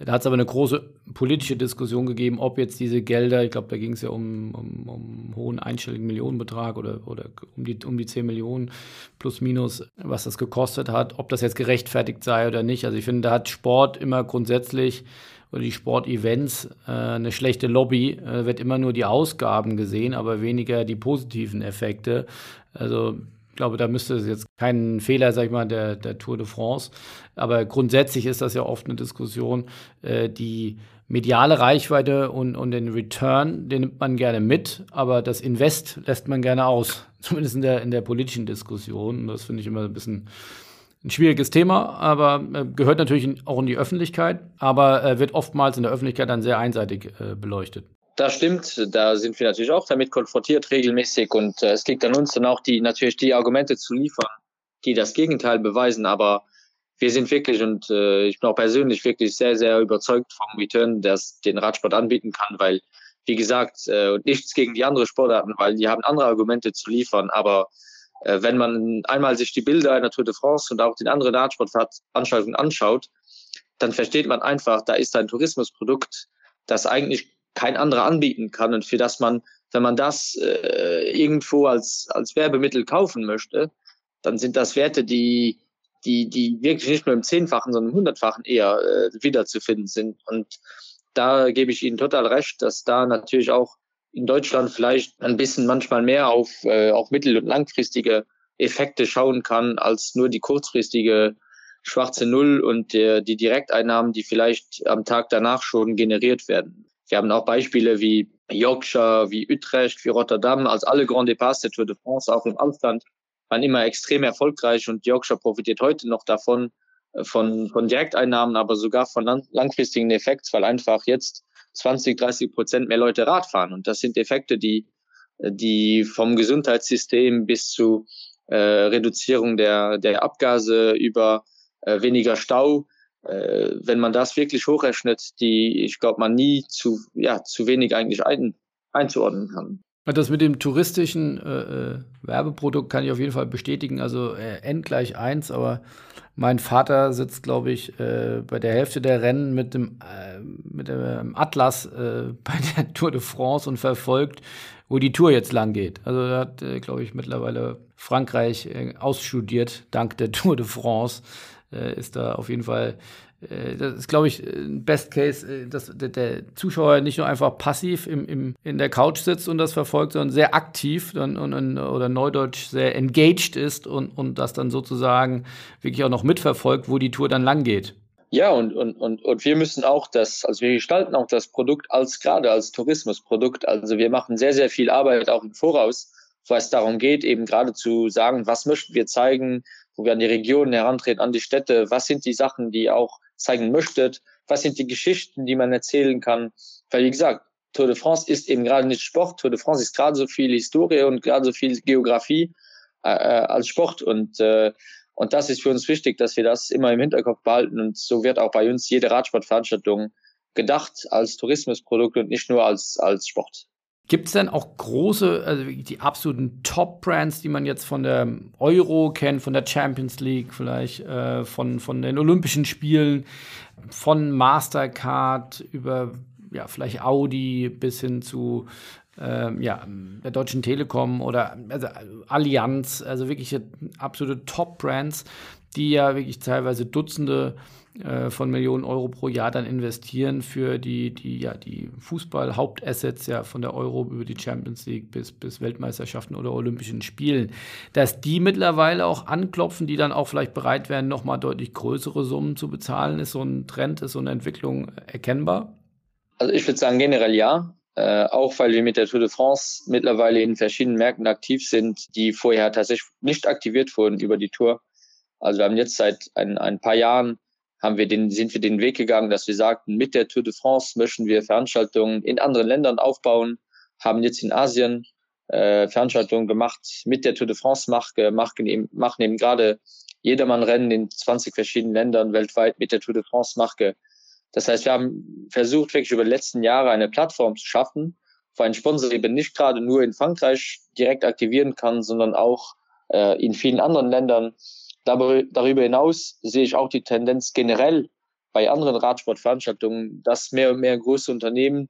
Da hat es aber eine große politische Diskussion gegeben, ob jetzt diese Gelder, ich glaube, da ging es ja um, um, um hohen einstelligen Millionenbetrag oder, oder um, die, um die 10 Millionen plus minus, was das gekostet hat, ob das jetzt gerechtfertigt sei oder nicht. Also ich finde, da hat Sport immer grundsätzlich oder die Sportevents äh, eine schlechte Lobby. Äh, wird immer nur die Ausgaben gesehen, aber weniger die positiven Effekte. Also ich glaube, da müsste es jetzt kein Fehler, sag ich mal, der, der Tour de France. Aber grundsätzlich ist das ja oft eine Diskussion, äh, die mediale Reichweite und, und den Return, den nimmt man gerne mit, aber das Invest lässt man gerne aus. Zumindest in der, in der politischen Diskussion. Und das finde ich immer ein bisschen ein schwieriges Thema, aber äh, gehört natürlich auch in die Öffentlichkeit, aber äh, wird oftmals in der Öffentlichkeit dann sehr einseitig äh, beleuchtet. Das stimmt, da sind wir natürlich auch damit konfrontiert regelmäßig und äh, es liegt an uns dann auch die natürlich die Argumente zu liefern, die das Gegenteil beweisen, aber wir sind wirklich und äh, ich bin auch persönlich wirklich sehr, sehr überzeugt vom Return, das den Radsport anbieten kann, weil, wie gesagt, äh, nichts gegen die anderen Sportarten, weil die haben andere Argumente zu liefern, aber wenn man einmal sich die Bilder einer Tour de France und auch den anderen Radsportveranstaltungen anschaut, dann versteht man einfach, da ist ein Tourismusprodukt, das eigentlich kein anderer anbieten kann und für das man, wenn man das äh, irgendwo als, als Werbemittel kaufen möchte, dann sind das Werte, die, die, die wirklich nicht nur im Zehnfachen, sondern im Hundertfachen eher äh, wiederzufinden sind. Und da gebe ich Ihnen total recht, dass da natürlich auch in Deutschland vielleicht ein bisschen manchmal mehr auf, äh, auf mittel- und langfristige Effekte schauen kann, als nur die kurzfristige schwarze Null und der, die Direkteinnahmen, die vielleicht am Tag danach schon generiert werden. Wir haben auch Beispiele wie Yorkshire, wie Utrecht, wie Rotterdam, als alle Grand Departs der Tour de France, auch im Ausland, waren immer extrem erfolgreich und Yorkshire profitiert heute noch davon, von, von Direkteinnahmen, aber sogar von lang, langfristigen Effekten, weil einfach jetzt 20, 30 Prozent mehr Leute Rad fahren. Und das sind Effekte, die, die vom Gesundheitssystem bis zu äh, Reduzierung der, der Abgase über äh, weniger Stau, äh, wenn man das wirklich hochrechnet, die ich glaube man nie zu, ja, zu wenig eigentlich ein, einzuordnen kann. Das mit dem touristischen äh, äh, Werbeprodukt kann ich auf jeden Fall bestätigen. Also äh, N gleich eins, aber mein Vater sitzt, glaube ich, äh, bei der Hälfte der Rennen mit dem, äh, mit dem Atlas äh, bei der Tour de France und verfolgt, wo die Tour jetzt lang geht. Also er hat, glaube ich, mittlerweile Frankreich ausstudiert, dank der Tour de France. Äh, ist da auf jeden Fall äh, das ist, glaube ich, ein Best Case, äh, dass der, Zuschauer nicht nur einfach passiv im, im, in der Couch sitzt und das verfolgt, sondern sehr aktiv und, und, oder neudeutsch sehr engaged ist und, und das dann sozusagen wirklich auch noch mitverfolgt, wo die Tour dann lang geht. Ja, und, und, und, und wir müssen auch das, also wir gestalten auch das Produkt als gerade als Tourismusprodukt. Also wir machen sehr, sehr viel Arbeit auch im Voraus, wo es darum geht, eben gerade zu sagen, was möchten wir zeigen, wo wir an die Regionen herantreten, an die Städte. Was sind die Sachen, die ihr auch zeigen möchtet? Was sind die Geschichten, die man erzählen kann? Weil, wie gesagt, Tour de France ist eben gerade nicht Sport. Tour de France ist gerade so viel Historie und gerade so viel Geografie äh, äh, als Sport. Und, äh, und das ist für uns wichtig, dass wir das immer im Hinterkopf behalten. Und so wird auch bei uns jede Radsportveranstaltung gedacht als Tourismusprodukt und nicht nur als, als Sport. Gibt es denn auch große, also die absoluten Top-Brands, die man jetzt von der Euro kennt, von der Champions League vielleicht, äh, von, von den Olympischen Spielen, von Mastercard über ja, vielleicht Audi bis hin zu ähm, ja, der Deutschen Telekom oder also Allianz, also wirklich absolute Top-Brands, die ja wirklich teilweise Dutzende äh, von Millionen Euro pro Jahr dann investieren für die, die, ja, die Fußball-Hauptassets ja von der Euro über die Champions League bis, bis Weltmeisterschaften oder Olympischen Spielen. Dass die mittlerweile auch anklopfen, die dann auch vielleicht bereit wären, nochmal deutlich größere Summen zu bezahlen, ist so ein Trend, ist so eine Entwicklung erkennbar? Also ich würde sagen generell ja. Äh, auch weil wir mit der Tour de France mittlerweile in verschiedenen Märkten aktiv sind, die vorher tatsächlich nicht aktiviert wurden über die Tour. Also wir haben jetzt seit ein, ein paar Jahren haben wir den, sind wir den Weg gegangen, dass wir sagten, mit der Tour de France möchten wir Veranstaltungen in anderen Ländern aufbauen, haben jetzt in Asien äh, Veranstaltungen gemacht mit der Tour de France Marke, machen eben, machen eben gerade Jedermann-Rennen in 20 verschiedenen Ländern weltweit mit der Tour de France Marke. Das heißt, wir haben versucht, wirklich über die letzten Jahre eine Plattform zu schaffen, wo ein Sponsor eben nicht gerade nur in Frankreich direkt aktivieren kann, sondern auch äh, in vielen anderen Ländern Darüber hinaus sehe ich auch die Tendenz generell bei anderen Radsportveranstaltungen, dass mehr und mehr große Unternehmen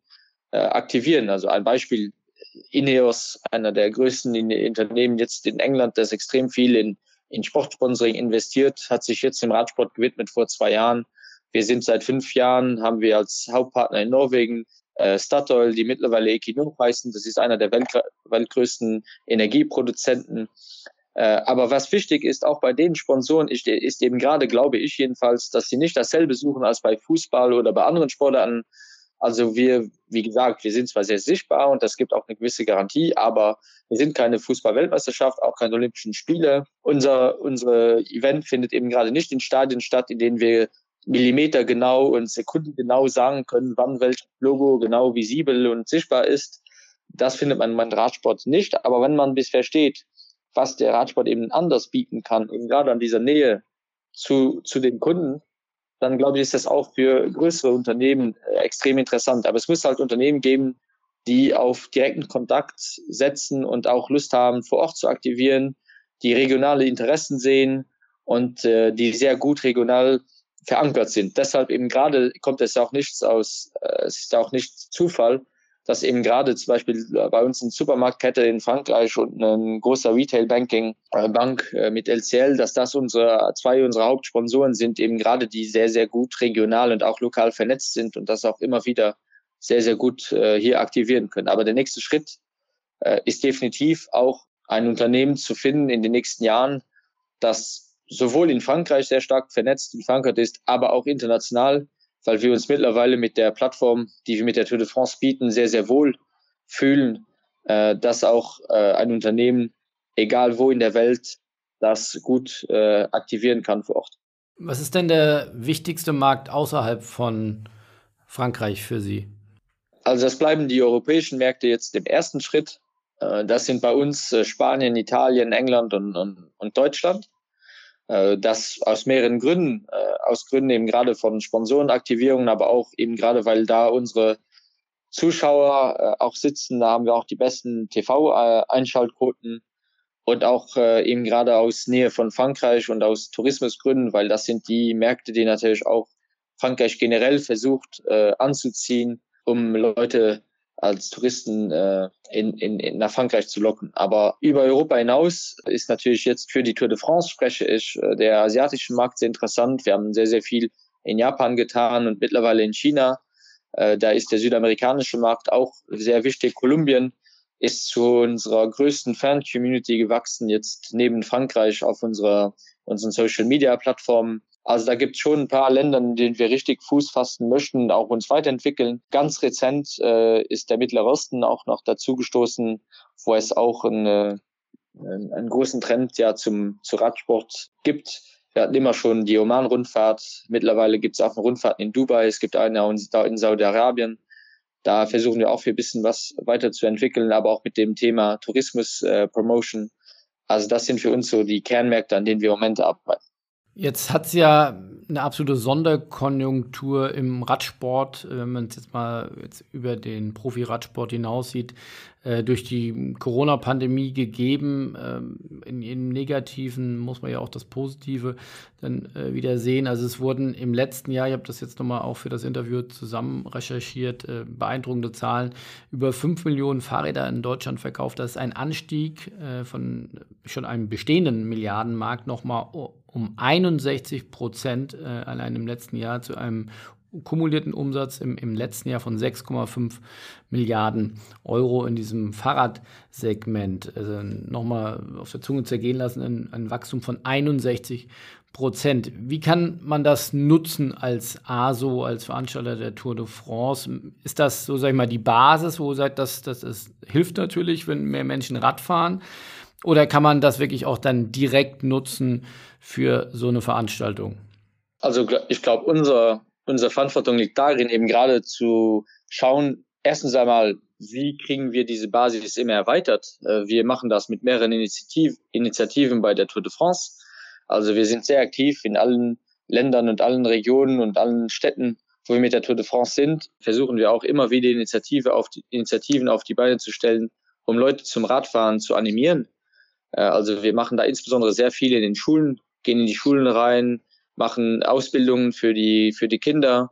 äh, aktivieren. Also ein Beispiel, Ineos, einer der größten Unternehmen jetzt in England, das extrem viel in, in Sportsponsoring investiert, hat sich jetzt dem Radsport gewidmet vor zwei Jahren. Wir sind seit fünf Jahren, haben wir als Hauptpartner in Norwegen äh, Statoil, die mittlerweile Equinor heißen. Das ist einer der Welt, weltgrößten Energieproduzenten. Äh, aber was wichtig ist, auch bei den Sponsoren, ist, ist eben gerade, glaube ich jedenfalls, dass sie nicht dasselbe suchen als bei Fußball oder bei anderen Sportarten. Also wir, wie gesagt, wir sind zwar sehr sichtbar und das gibt auch eine gewisse Garantie, aber wir sind keine Fußball-Weltmeisterschaft, auch keine Olympischen Spiele. Unser, unsere Event findet eben gerade nicht in Stadien statt, in denen wir Millimeter genau und Sekunden genau sagen können, wann welches Logo genau visibel und sichtbar ist. Das findet man beim Radsport nicht. Aber wenn man bisher steht, was der Radsport eben anders bieten kann, eben gerade an dieser Nähe zu, zu den Kunden, dann glaube ich, ist das auch für größere Unternehmen äh, extrem interessant. Aber es muss halt Unternehmen geben, die auf direkten Kontakt setzen und auch Lust haben, vor Ort zu aktivieren, die regionale Interessen sehen und äh, die sehr gut regional verankert sind. Deshalb eben gerade kommt es auch nichts aus, äh, es ist auch nicht Zufall, dass eben gerade zum Beispiel äh, bei uns eine Supermarktkette in Frankreich und ein großer Retail-Banking-Bank äh, äh, mit LCL, dass das unsere zwei unserer Hauptsponsoren sind, eben gerade die sehr, sehr gut regional und auch lokal vernetzt sind und das auch immer wieder sehr, sehr gut hier aktivieren können. Aber der nächste Schritt ist definitiv auch ein Unternehmen zu finden in den nächsten Jahren, das sowohl in Frankreich sehr stark vernetzt und verankert ist, aber auch international weil wir uns mittlerweile mit der Plattform, die wir mit der Tour de France bieten, sehr, sehr wohl fühlen, äh, dass auch äh, ein Unternehmen, egal wo in der Welt, das gut äh, aktivieren kann vor Ort. Was ist denn der wichtigste Markt außerhalb von Frankreich für Sie? Also das bleiben die europäischen Märkte jetzt im ersten Schritt. Äh, das sind bei uns äh, Spanien, Italien, England und, und, und Deutschland. Äh, das aus mehreren Gründen, äh, aus Gründen eben gerade von Sponsorenaktivierungen, aber auch eben gerade, weil da unsere Zuschauer äh, auch sitzen, da haben wir auch die besten TV-Einschaltquoten und auch eben gerade aus Nähe von Frankreich und aus Tourismusgründen, weil das sind die Märkte, die natürlich auch Frankreich generell versucht anzuziehen, um Leute als Touristen äh, in, in, in nach Frankreich zu locken. Aber über Europa hinaus ist natürlich jetzt für die Tour de France spreche ich äh, der asiatische Markt sehr interessant. Wir haben sehr, sehr viel in Japan getan und mittlerweile in China. Äh, da ist der südamerikanische Markt auch sehr wichtig. Kolumbien ist zu unserer größten Fan-Community gewachsen, jetzt neben Frankreich auf unserer, unseren Social-Media-Plattformen. Also da gibt es schon ein paar Länder, in denen wir richtig Fuß fassen möchten und auch uns weiterentwickeln. Ganz rezent äh, ist der Mittlere Osten auch noch dazugestoßen, wo es auch eine einen, großen Trend ja zum, zu Radsport gibt. Wir hatten immer schon die Oman-Rundfahrt. Mittlerweile gibt es auch eine Rundfahrt in Dubai. Es gibt eine in Saudi-Arabien. Da versuchen wir auch für ein bisschen was weiterzuentwickeln, aber auch mit dem Thema Tourismus, äh. Also das sind für uns so die Kernmärkte, an denen wir im Moment arbeiten. Jetzt hat es ja eine absolute Sonderkonjunktur im Radsport, wenn man es jetzt mal jetzt über den Profi-Radsport hinaus sieht, äh, durch die Corona-Pandemie gegeben. Ähm, in, Im Negativen muss man ja auch das Positive dann äh, wieder sehen. Also es wurden im letzten Jahr, ich habe das jetzt nochmal auch für das Interview zusammen recherchiert, äh, beeindruckende Zahlen, über 5 Millionen Fahrräder in Deutschland verkauft. Das ist ein Anstieg von schon einem bestehenden Milliardenmarkt nochmal um 61 Prozent äh, allein im letzten Jahr zu einem kumulierten Umsatz im, im letzten Jahr von 6,5 Milliarden Euro in diesem Fahrradsegment. Also nochmal auf der Zunge zergehen lassen, ein, ein Wachstum von 61 Prozent. Wie kann man das nutzen als ASO, als Veranstalter der Tour de France? Ist das, so sag ich mal, die Basis, wo ihr sagt, das, das ist, hilft natürlich, wenn mehr Menschen Rad fahren? Oder kann man das wirklich auch dann direkt nutzen für so eine Veranstaltung? Also ich glaube, unser, unsere Verantwortung liegt darin, eben gerade zu schauen, erstens einmal, wie kriegen wir diese Basis immer erweitert? Äh, wir machen das mit mehreren Initiativ Initiativen bei der Tour de France. Also wir sind sehr aktiv in allen Ländern und allen Regionen und allen Städten, wo wir mit der Tour de France sind, versuchen wir auch immer wieder Initiative auf die, Initiativen auf die Beine zu stellen, um Leute zum Radfahren zu animieren. Äh, also wir machen da insbesondere sehr viel in den Schulen, gehen in die Schulen rein, machen Ausbildungen für die, für die Kinder,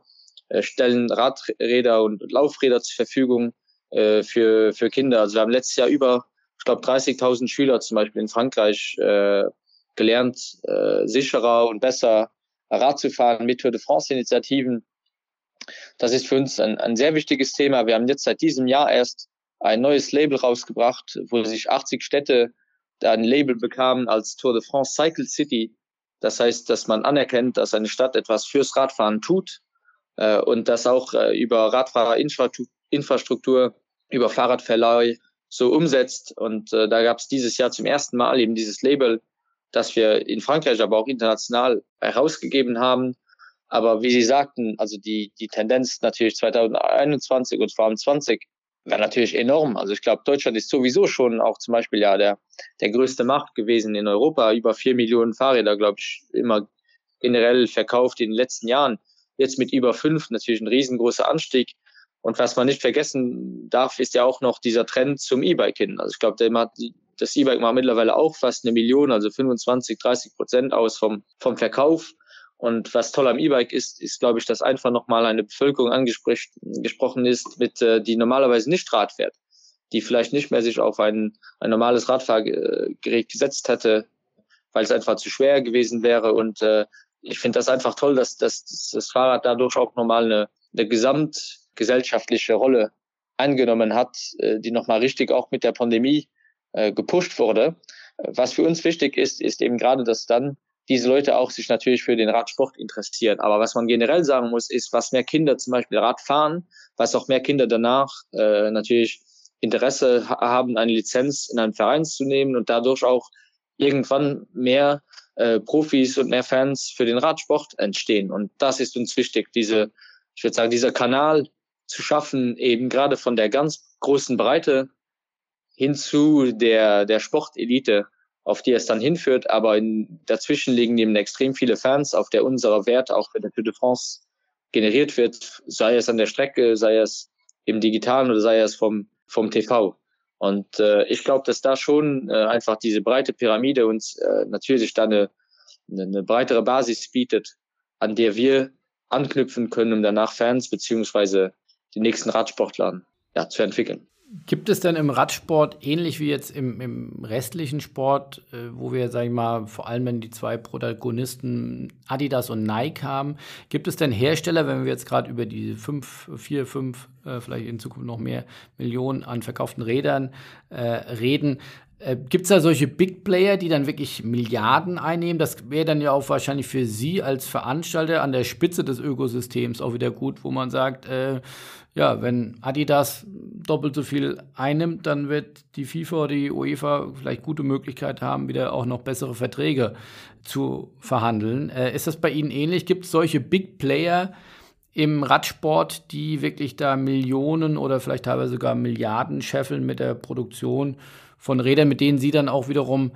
äh, stellen Radräder und Laufräder zur Verfügung äh, für, für Kinder. Also wir haben letztes Jahr über, ich glaube, 30.000 Schüler zum Beispiel in Frankreich gelernt, sicherer und besser Rad zu fahren mit Tour de France-Initiativen. Das ist für uns ein, ein sehr wichtiges Thema. Wir haben jetzt seit diesem Jahr erst ein neues Label rausgebracht, wo sich 80 Städte ein Label bekamen als Tour de France Cycle City. Das heißt, dass man anerkennt, dass eine Stadt etwas fürs Radfahren tut äh, und das auch äh, über Radfahrerinfrastruktur, über Fahrradverleih so umsetzt. Und äh, da gab es dieses Jahr zum ersten Mal eben dieses Label, das wir in Frankreich, aber auch international herausgegeben haben. Aber wie Sie sagten, also die, die Tendenz natürlich 2021 und vor allem 20 wäre natürlich enorm. Also ich glaube, Deutschland ist sowieso schon auch zum Beispiel ja der, der größte Markt gewesen in Europa. Über vier Millionen Fahrräder, glaube ich, immer generell verkauft in den letzten Jahren. Jetzt mit über fünf natürlich ein riesengroßer Anstieg. Und was man nicht vergessen darf, ist ja auch noch dieser Trend zum E-Bike hin. Also ich glaube, das E-Bike macht mittlerweile auch fast eine Million, also 25, 30 Prozent aus vom, vom Verkauf. Und was toll am E-Bike ist, ist, glaube ich, dass einfach nochmal eine Bevölkerung angesprochen ist, mit, äh, die normalerweise nicht Rad fährt, die vielleicht nicht mehr sich auf ein, ein normales Radfahrgerät gesetzt hätte, weil es einfach zu schwer gewesen wäre. Und äh, ich finde das einfach toll, dass, dass, dass das Fahrrad dadurch auch nochmal eine, eine gesamtgesellschaftliche Rolle angenommen hat, äh, die nochmal richtig auch mit der Pandemie äh, gepusht wurde. Was für uns wichtig ist, ist eben gerade, dass dann diese Leute auch sich natürlich für den Radsport interessieren. Aber was man generell sagen muss, ist, was mehr Kinder zum Beispiel Rad fahren, was auch mehr Kinder danach äh, natürlich Interesse haben, eine Lizenz in einem Verein zu nehmen und dadurch auch irgendwann mehr äh, Profis und mehr Fans für den Radsport entstehen. Und das ist uns wichtig, diese, ich würde sagen, dieser Kanal zu schaffen, eben gerade von der ganz großen Breite hin zu der, der Sportelite, auf die es dann hinführt. Aber in, dazwischen liegen eben extrem viele Fans, auf der unser Wert auch für der Tour de France generiert wird, sei es an der Strecke, sei es im Digitalen oder sei es vom, vom TV. Und äh, ich glaube, dass da schon äh, einfach diese breite Pyramide uns äh, natürlich dann eine, eine breitere Basis bietet, an der wir anknüpfen können, um danach Fans beziehungsweise die nächsten Radsportler ja, zu entwickeln. Gibt es denn im Radsport, ähnlich wie jetzt im, im restlichen Sport, äh, wo wir, sag ich mal, vor allem wenn die zwei Protagonisten Adidas und Nike haben, gibt es denn Hersteller, wenn wir jetzt gerade über die fünf, vier, fünf, äh, vielleicht in Zukunft noch mehr Millionen an verkauften Rädern äh, reden, Äh, Gibt es da solche Big Player, die dann wirklich Milliarden einnehmen? Das wäre dann ja auch wahrscheinlich für Sie als Veranstalter an der Spitze des Ökosystems auch wieder gut, wo man sagt, äh, ja, wenn Adidas doppelt so viel einnimmt, dann wird die FIFA oder die UEFA vielleicht gute Möglichkeit haben, wieder auch noch bessere Verträge zu verhandeln. Äh, ist das bei Ihnen ähnlich? Gibt es solche Big Player im Radsport, die wirklich da Millionen oder vielleicht teilweise sogar Milliarden scheffeln mit der Produktion von Rädern, mit denen Sie dann auch wiederum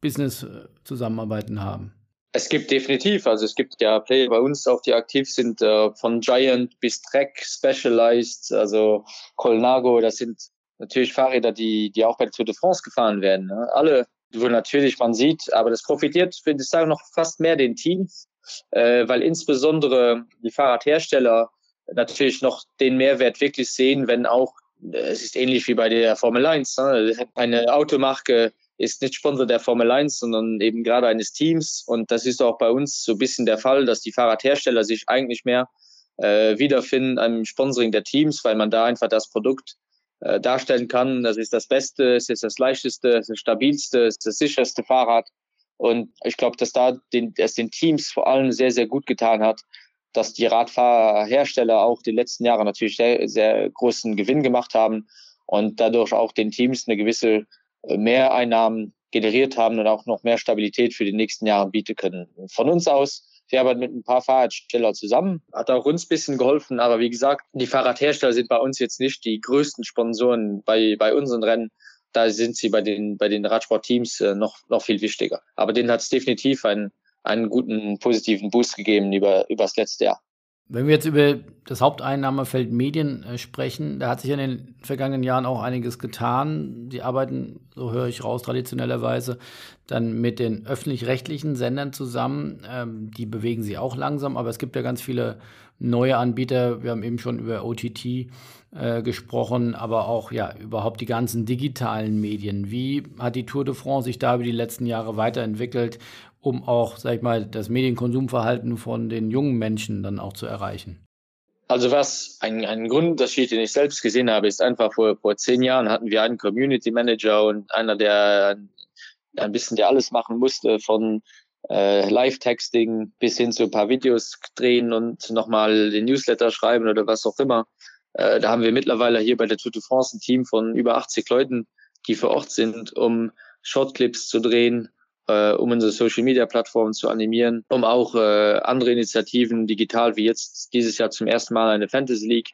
Business-Zusammenarbeiten haben? Es gibt definitiv, also es gibt ja Player bei uns auch, die aktiv sind, äh, von Giant bis Trek, Specialized, also Colnago, das sind natürlich Fahrräder, die, die auch bei der Tour de France gefahren werden. Ne? Alle, wo natürlich man sieht, aber das profitiert, würde ich sagen, noch fast mehr den Teams, äh, weil insbesondere die Fahrradhersteller natürlich noch den Mehrwert wirklich sehen, wenn auch es ist ähnlich wie bei der Formel 1. Ne? Eine Automarke ist nicht Sponsor der Formel 1, sondern eben gerade eines Teams. Und das ist auch bei uns so ein bisschen der Fall, dass die Fahrradhersteller sich eigentlich mehr äh, wiederfinden am Sponsoring der Teams, weil man da einfach das Produkt äh, darstellen kann. Das ist das Beste, es ist das leichteste, es ist das stabilste, es ist das sicherste Fahrrad. Und ich glaube, dass da den, es den Teams vor allem sehr, sehr gut getan hat, dass die Radfahrerhersteller auch die letzten Jahre natürlich sehr, sehr großen Gewinn gemacht haben und dadurch auch den Teams eine gewisse äh, Mehreinnahmen generiert haben und auch noch mehr Stabilität für die nächsten Jahre bieten können. Von uns aus, wir arbeiten mit ein paar Fahrradherstellern zusammen, hat auch uns ein bisschen geholfen, aber wie gesagt, die Fahrradhersteller sind bei uns jetzt nicht die größten Sponsoren bei, bei unseren Rennen. Da sind sie bei den, bei den Radsportteams äh, noch, noch viel wichtiger. Aber denen hat es definitiv einen, einen guten positiven Boost gegeben über, über das letzte Jahr. Wenn wir jetzt über das Haupteinnahmefeld Medien äh, sprechen, da hat sich in den vergangenen Jahren auch einiges getan. Die arbeiten, so höre ich raus, traditionellerweise dann mit den öffentlich-rechtlichen Sendern zusammen. Ähm, die bewegen sich auch langsam, aber es gibt ja ganz viele neue Anbieter. Wir haben eben schon über OTT äh, gesprochen, aber auch ja überhaupt die ganzen digitalen Medien. Wie hat die Tour de France sich da über die letzten Jahre weiterentwickelt um auch, sag ich mal, das Medienkonsumverhalten von den jungen Menschen dann auch zu erreichen? Also was ein, ein Grundunterschied, den ich selbst gesehen habe, ist einfach vor, vor zehn Jahren hatten wir einen Community Manager und einer, der ein bisschen der alles machen musste, von äh, Live-Texting bis hin zu ein paar Videos drehen und nochmal den Newsletter schreiben oder was auch immer. Äh, da haben wir mittlerweile hier bei der Tour de France ein Team von über 80 Leuten, die vor Ort sind, um Shortclips zu drehen, äh, um unsere Social Media Plattformen zu animieren, um auch äh, andere Initiativen digital wie jetzt dieses Jahr zum ersten Mal eine Fantasy League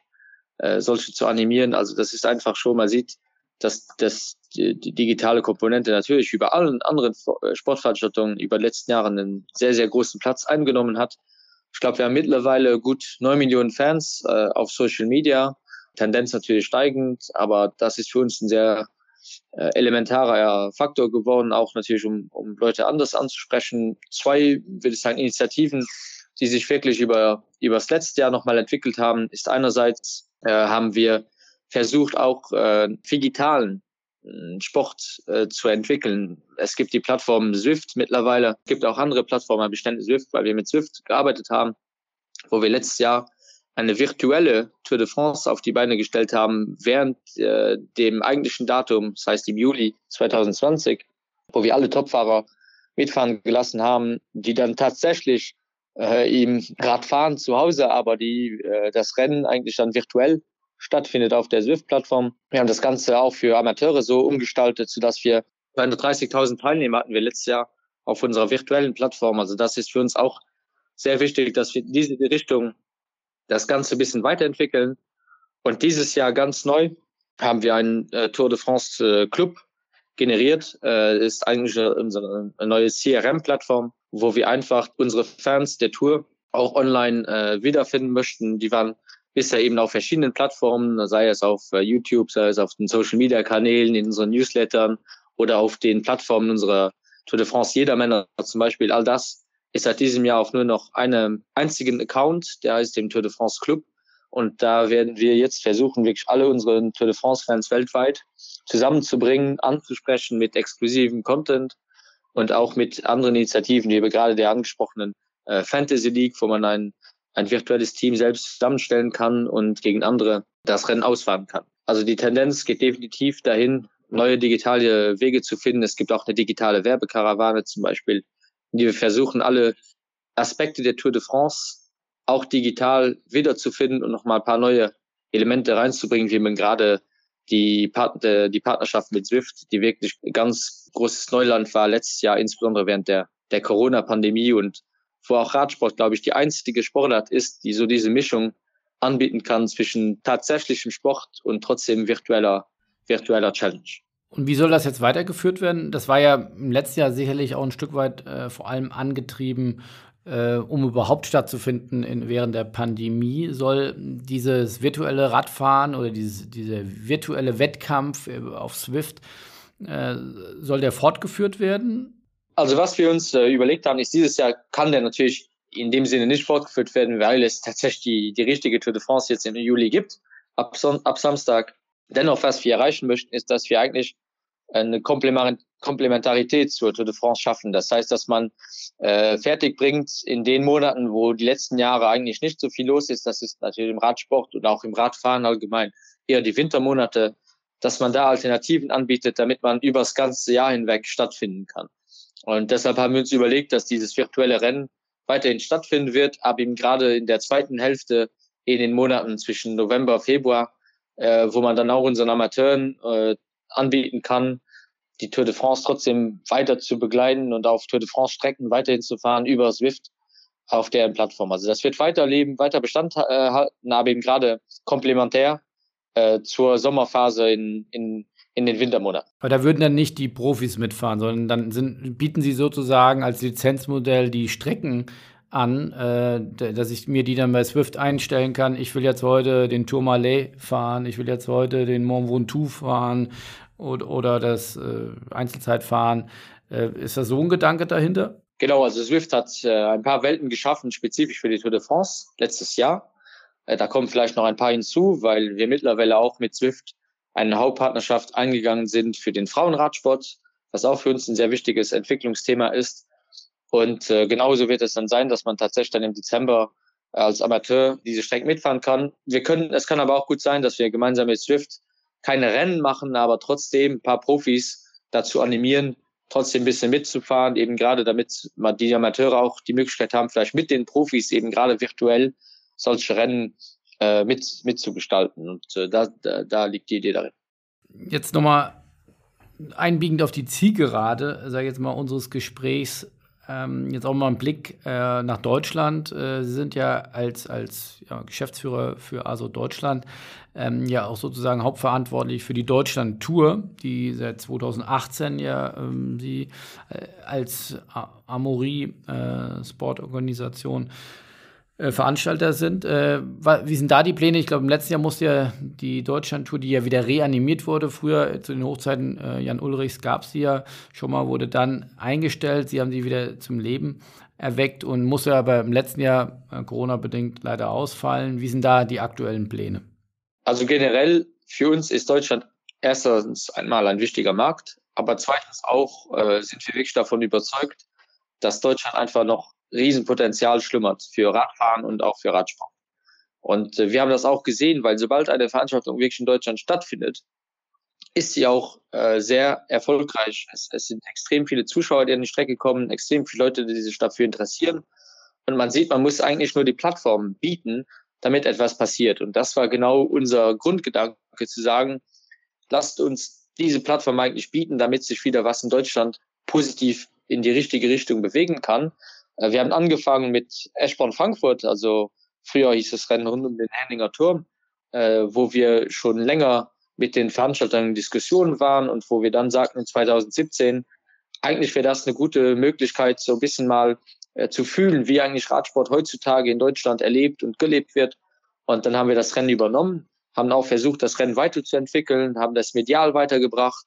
äh, solche zu animieren. Also das ist einfach schon, man sieht, dass, dass die, die digitale Komponente natürlich über allen anderen äh, Sportveranstaltungen über die letzten Jahre einen sehr, sehr großen Platz eingenommen hat. Ich glaube, wir haben mittlerweile gut neun Millionen Fans äh, auf Social Media. Tendenz natürlich steigend, aber das ist für uns ein sehr äh, elementarer Faktor geworden, auch natürlich, um, um Leute anders anzusprechen. Zwei, würde ich sagen, Initiativen, die sich wirklich über, über das letzte Jahr nochmal entwickelt haben, ist einerseits äh, haben wir versucht, auch äh, digitalen äh, Sport äh, zu entwickeln. Es gibt die Plattform Swift mittlerweile, es gibt auch andere Plattformen, Bestände Swift, weil wir mit Swift gearbeitet haben, wo wir letztes Jahr eine virtuelle Tour de France auf die Beine gestellt haben während äh, dem eigentlichen Datum, das heißt im Juli 2020, wo wir alle Topfahrer mitfahren gelassen haben, die dann tatsächlich äh, im Radfahren zu Hause, aber die äh, das Rennen eigentlich dann virtuell stattfindet auf der Swift-Plattform. Wir haben das Ganze auch für Amateure so umgestaltet, sodass wir 230.000 Teilnehmer hatten wir letztes Jahr auf unserer virtuellen Plattform. Also das ist für uns auch sehr wichtig, dass wir diese Richtung das Ganze ein bisschen weiterentwickeln. Und dieses Jahr ganz neu haben wir einen äh, Tour de France äh, Club generiert. Äh, ist eigentlich unsere neue CRM-Plattform, wo wir einfach unsere Fans der Tour auch online äh, wiederfinden möchten. Die waren bisher eben auf verschiedenen Plattformen, sei es auf äh, YouTube, sei es auf den Social-Media-Kanälen, in unseren Newslettern oder auf den Plattformen unserer Tour de France Jedermänner zum Beispiel. All das ist seit diesem Jahr auch nur noch einen einzigen Account, der heißt dem Tour de France Club. Und da werden wir jetzt versuchen, wirklich alle unsere Tour de France-Fans weltweit zusammenzubringen, anzusprechen mit exklusivem Content und auch mit anderen Initiativen, wie gerade der angesprochenen äh, Fantasy League, wo man ein, ein virtuelles Team selbst zusammenstellen kann und gegen andere das Rennen ausfahren kann. Also die Tendenz geht definitiv dahin, neue digitale Wege zu finden. Es gibt auch eine digitale Werbekarawane zum Beispiel, wir versuchen, alle Aspekte der Tour de France auch digital wiederzufinden und nochmal ein paar neue Elemente reinzubringen, wie man gerade die, Part die Partnerschaft mit Swift, die wirklich ganz großes Neuland war letztes Jahr, insbesondere während der, der Corona-Pandemie und wo auch Radsport, glaube ich, die einzige Sportart ist, die so diese Mischung anbieten kann zwischen tatsächlichem Sport und trotzdem virtueller, virtueller Challenge. Und wie soll das jetzt weitergeführt werden? Das war ja im letzten Jahr sicherlich auch ein Stück weit äh, vor allem angetrieben, äh, um überhaupt stattzufinden in, während der Pandemie. Soll dieses virtuelle Radfahren oder dieses, dieser virtuelle Wettkampf äh, auf Swift, äh, soll der fortgeführt werden? Also was wir uns äh, überlegt haben, ist, dieses Jahr kann der natürlich in dem Sinne nicht fortgeführt werden, weil es tatsächlich die, die richtige Tour de France jetzt im Juli gibt, ab, ab Samstag. Dennoch, was wir erreichen möchten, ist, dass wir eigentlich eine Komplementarität zur Tour de France schaffen. Das heißt, dass man äh, fertig bringt in den Monaten, wo die letzten Jahre eigentlich nicht so viel los ist. Das ist natürlich im Radsport und auch im Radfahren allgemein eher die Wintermonate, dass man da Alternativen anbietet, damit man übers ganze Jahr hinweg stattfinden kann. Und deshalb haben wir uns überlegt, dass dieses virtuelle Rennen weiterhin stattfinden wird, aber eben gerade in der zweiten Hälfte in den Monaten zwischen November, Februar, äh, wo man dann auch unseren Amateuren äh, anbieten kann, die Tour de France trotzdem weiter zu begleiten und auf Tour de France Strecken weiterhin zu fahren über Swift auf deren Plattform. Also das wird weiterleben, weiter Bestand äh, halten, aber eben gerade komplementär äh, zur Sommerphase in, in, in den Wintermonaten. Aber da würden dann nicht die Profis mitfahren, sondern dann sind, bieten sie sozusagen als Lizenzmodell die Strecken an, äh, dass ich mir die dann bei Swift einstellen kann. Ich will jetzt heute den Tourmalet fahren, ich will jetzt heute den Mont Ventoux fahren oder, oder das äh, Einzelzeitfahren. Äh, ist da so ein Gedanke dahinter? Genau, also Swift hat äh, ein paar Welten geschaffen, spezifisch für die Tour de France letztes Jahr. Äh, da kommen vielleicht noch ein paar hinzu, weil wir mittlerweile auch mit Swift eine Hauptpartnerschaft eingegangen sind für den Frauenradsport, was auch für uns ein sehr wichtiges Entwicklungsthema ist. Und äh, genauso wird es dann sein, dass man tatsächlich dann im Dezember als Amateur diese Strecke mitfahren kann. Wir können, es kann aber auch gut sein, dass wir gemeinsam mit Swift keine Rennen machen, aber trotzdem ein paar Profis dazu animieren, trotzdem ein bisschen mitzufahren, eben gerade damit die Amateure auch die Möglichkeit haben, vielleicht mit den Profis eben gerade virtuell solche Rennen äh, mit, mitzugestalten. Und äh, da, da, da liegt die Idee darin. Jetzt nochmal einbiegend auf die Zielgerade, sage ich jetzt mal, unseres Gesprächs. Ähm, jetzt auch mal ein Blick äh, nach Deutschland. Äh, Sie sind ja als, als ja, Geschäftsführer für ASO Deutschland ähm, ja auch sozusagen hauptverantwortlich für die Deutschland-Tour, die seit 2018 ja ähm, Sie äh, als Amori äh, äh, Veranstalter sind. Äh, wie sind da die Pläne? Ich glaube, im letzten Jahr musste ja die Deutschland-Tour, die ja wieder reanimiert wurde, früher zu den Hochzeiten äh, Jan Ulrichs gab sie ja schon mal, wurde dann eingestellt. Sie haben sie wieder zum Leben erweckt und musste aber im letzten Jahr äh, Corona-bedingt leider ausfallen. Wie sind da die aktuellen Pläne? Also generell für uns ist Deutschland erstens einmal ein wichtiger Markt, aber zweitens auch äh, sind wir wirklich davon überzeugt, dass Deutschland einfach noch Riesenpotenzial schlummert für Radfahren und auch für Radsport. Und äh, wir haben das auch gesehen, weil sobald eine Veranstaltung wirklich in Deutschland stattfindet, ist sie auch äh, sehr erfolgreich. Es, es sind extrem viele Zuschauer, die an die Strecke kommen, extrem viele Leute, die sich dafür interessieren. Und man sieht, man muss eigentlich nur die Plattform bieten, damit etwas passiert. Und das war genau unser Grundgedanke, zu sagen, lasst uns diese Plattform eigentlich bieten, damit sich wieder was in Deutschland positiv in die richtige Richtung bewegen kann. Äh, wir haben angefangen mit Eschborn Frankfurt, also früher hieß es Rennen rund um den Henninger Turm, äh, wo wir schon länger mit den Veranstaltern in Diskussionen waren und wo wir dann sagten in 2017, eigentlich wäre das eine gute Möglichkeit, so ein bisschen mal äh, zu fühlen, wie eigentlich Radsport heutzutage in Deutschland erlebt und gelebt wird. Und dann haben wir das Rennen übernommen, haben auch versucht, das Rennen weiterzuentwickeln, haben das medial weitergebracht,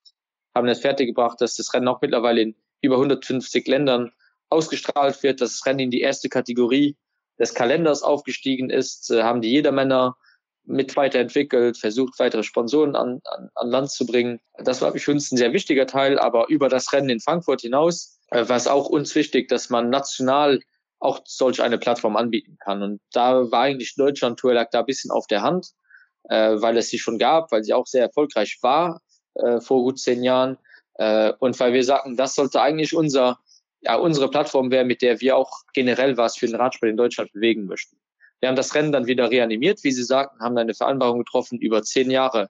haben es fertiggebracht, dass das Rennen auch mittlerweile in über 150 Ländern ausgestrahlt wird, dass das Rennen in die erste Kategorie des Kalenders aufgestiegen ist, äh, haben die Jedermänner mit weiterentwickelt, versucht, weitere Sponsoren an, an, an Land zu bringen. Das war für uns ein sehr wichtiger Teil, aber über das Rennen in Frankfurt hinaus äh, war es auch uns wichtig, dass man national auch solch eine Plattform anbieten kann. Und da war eigentlich Deutschland Tour lag da ein bisschen auf der Hand, äh, weil es sie schon gab, weil sie auch sehr erfolgreich war. äh, vor gut zehn Jahren. Äh, und weil wir sagten, das sollte eigentlich unser, ja, unsere Plattform werden, mit der wir auch generell was für den Radsport in Deutschland bewegen möchten. Wir haben das Rennen dann wieder reanimiert, wie Sie sagten, haben eine Vereinbarung getroffen über zehn Jahre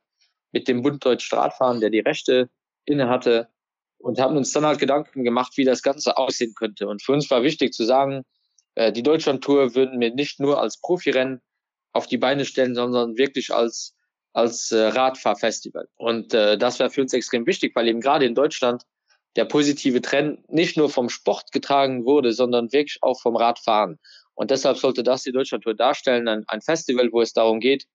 mit dem Bund Deutsch Radfahren, der die Rechte inne hatte und haben uns dann halt Gedanken gemacht, wie das Ganze aussehen könnte. Und für uns war wichtig zu sagen, äh, die Deutschlandtour würden wir nicht nur als Profirennen auf die Beine stellen, sondern wirklich als als äh, Radfahrfestival. Und äh, das war für uns extrem wichtig, weil eben gerade in Deutschland der positive Trend nicht nur vom Sport getragen wurde, sondern wirklich auch vom Radfahren. Und deshalb sollte das die Deutschlandtour darstellen, ein, ein Festival, wo es darum geht,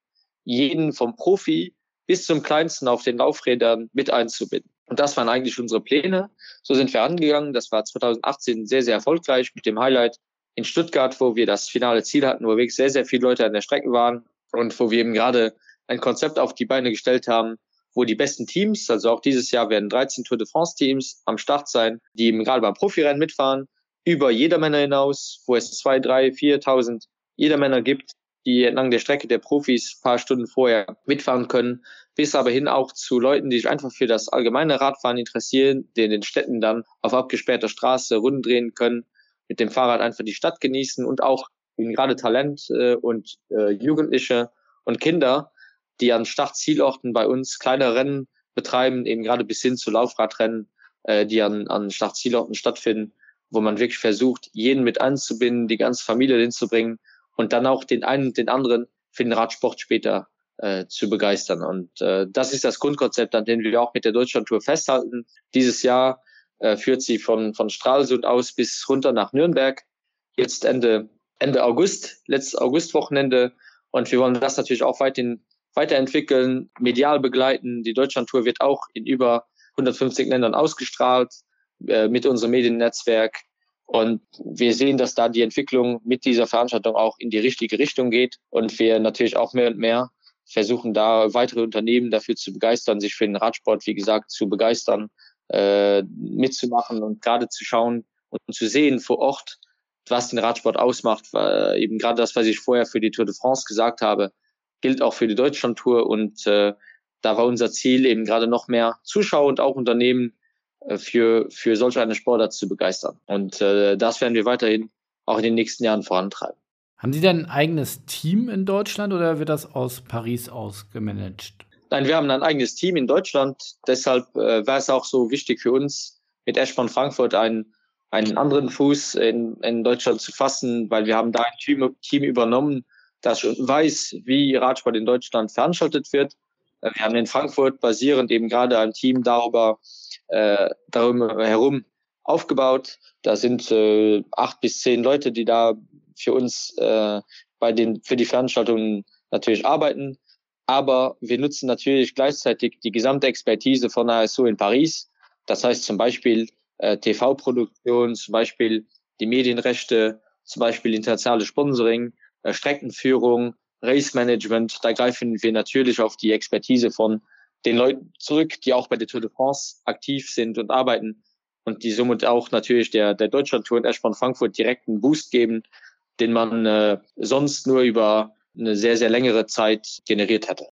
jeden vom Profi bis zum Kleinsten auf den Laufrädern mit einzubinden. Und das waren eigentlich unsere Pläne. So sind wir angegangen. Das war 2018 sehr, sehr erfolgreich mit dem Highlight in Stuttgart, wo wir das finale Ziel hatten, wo wirklich sehr, sehr viele Leute an der Strecke waren und wo wir eben gerade ein Konzept auf die Beine gestellt haben, wo die besten Teams, also auch dieses Jahr werden 13 Tour de France Teams am Start sein, die eben gerade beim Profirennen mitfahren, über Jedermänner hinaus, wo es zwei, drei, viertausend Jedermänner gibt, die entlang der Strecke der Profis paar Stunden vorher mitfahren können, bis aber hin auch zu Leuten, die sich einfach für das allgemeine Radfahren interessieren, die in den Städten dann auf abgesperrter Straße Runden drehen können, mit dem Fahrrad einfach die Stadt genießen und auch gerade Talent äh, und äh, Jugendliche und Kinder, die an Startzielorten bei uns kleine Rennen betreiben, eben gerade bis hin zu Laufradrennen, äh, die an, an Startzielorten stattfinden, wo man wirklich versucht, jeden mit einzubinden, die ganze Familie hinzubringen und dann auch den einen und den anderen für den Radsport später äh, zu begeistern. Und äh, das ist das Grundkonzept, an dem wir auch mit der Deutschlandtour festhalten. Dieses Jahr äh, führt sie von, von Stralsund aus bis runter nach Nürnberg. Jetzt Ende, Ende August, letztes Augustwochenende. Und wir wollen das natürlich auch weiterhin weiterentwickeln, medial begleiten. Die Deutschlandtour wird auch in über 150 Ländern ausgestrahlt äh, mit unserem Mediennetzwerk. Und wir sehen, dass da die Entwicklung mit dieser Veranstaltung auch in die richtige Richtung geht. Und wir natürlich auch mehr und mehr versuchen, da weitere Unternehmen dafür zu begeistern, sich für den Radsport, wie gesagt, zu begeistern, äh, mitzumachen und gerade zu schauen und zu sehen vor Ort, was den Radsport ausmacht. Weil eben gerade das, was ich vorher für die Tour de France gesagt habe, gilt auch für die Deutschlandtour und äh, da war unser Ziel eben gerade noch mehr Zuschauer und auch Unternehmen äh, für, für solch eine Sportart zu begeistern. Und äh, das werden wir weiterhin auch in den nächsten Jahren vorantreiben. Haben Sie denn ein eigenes Team in Deutschland oder wird das aus Paris aus gemanagt? Nein, wir haben ein eigenes Team in Deutschland. Deshalb äh, war es auch so wichtig für uns, mit Eschborn Frankfurt einen, einen anderen Fuß in, in Deutschland zu fassen, weil wir haben da ein Team, Team übernommen, das schon weiß, wie Radsport in Deutschland veranstaltet wird. Äh, wir haben in Frankfurt basierend eben gerade ein Team darüber, äh, darum herum aufgebaut. Da sind äh, acht bis zehn Leute, die da für uns äh, bei den für die Veranstaltungen natürlich arbeiten. Aber wir nutzen natürlich gleichzeitig die gesamte Expertise von ASO in Paris. Das heißt zum Beispiel äh, TV-Produktion, zum Beispiel die Medienrechte, zum Beispiel internationale Sponsoring, Streckenführung, Race Management. Da greifen wir natürlich auf die Expertise von den Leuten zurück, die auch bei der Tour de France aktiv sind und arbeiten und die somit auch natürlich der, der Deutschlandtour in Eschborn Frankfurt direkt einen Boost geben, den man äh, sonst nur über eine sehr, sehr längere Zeit generiert hätte.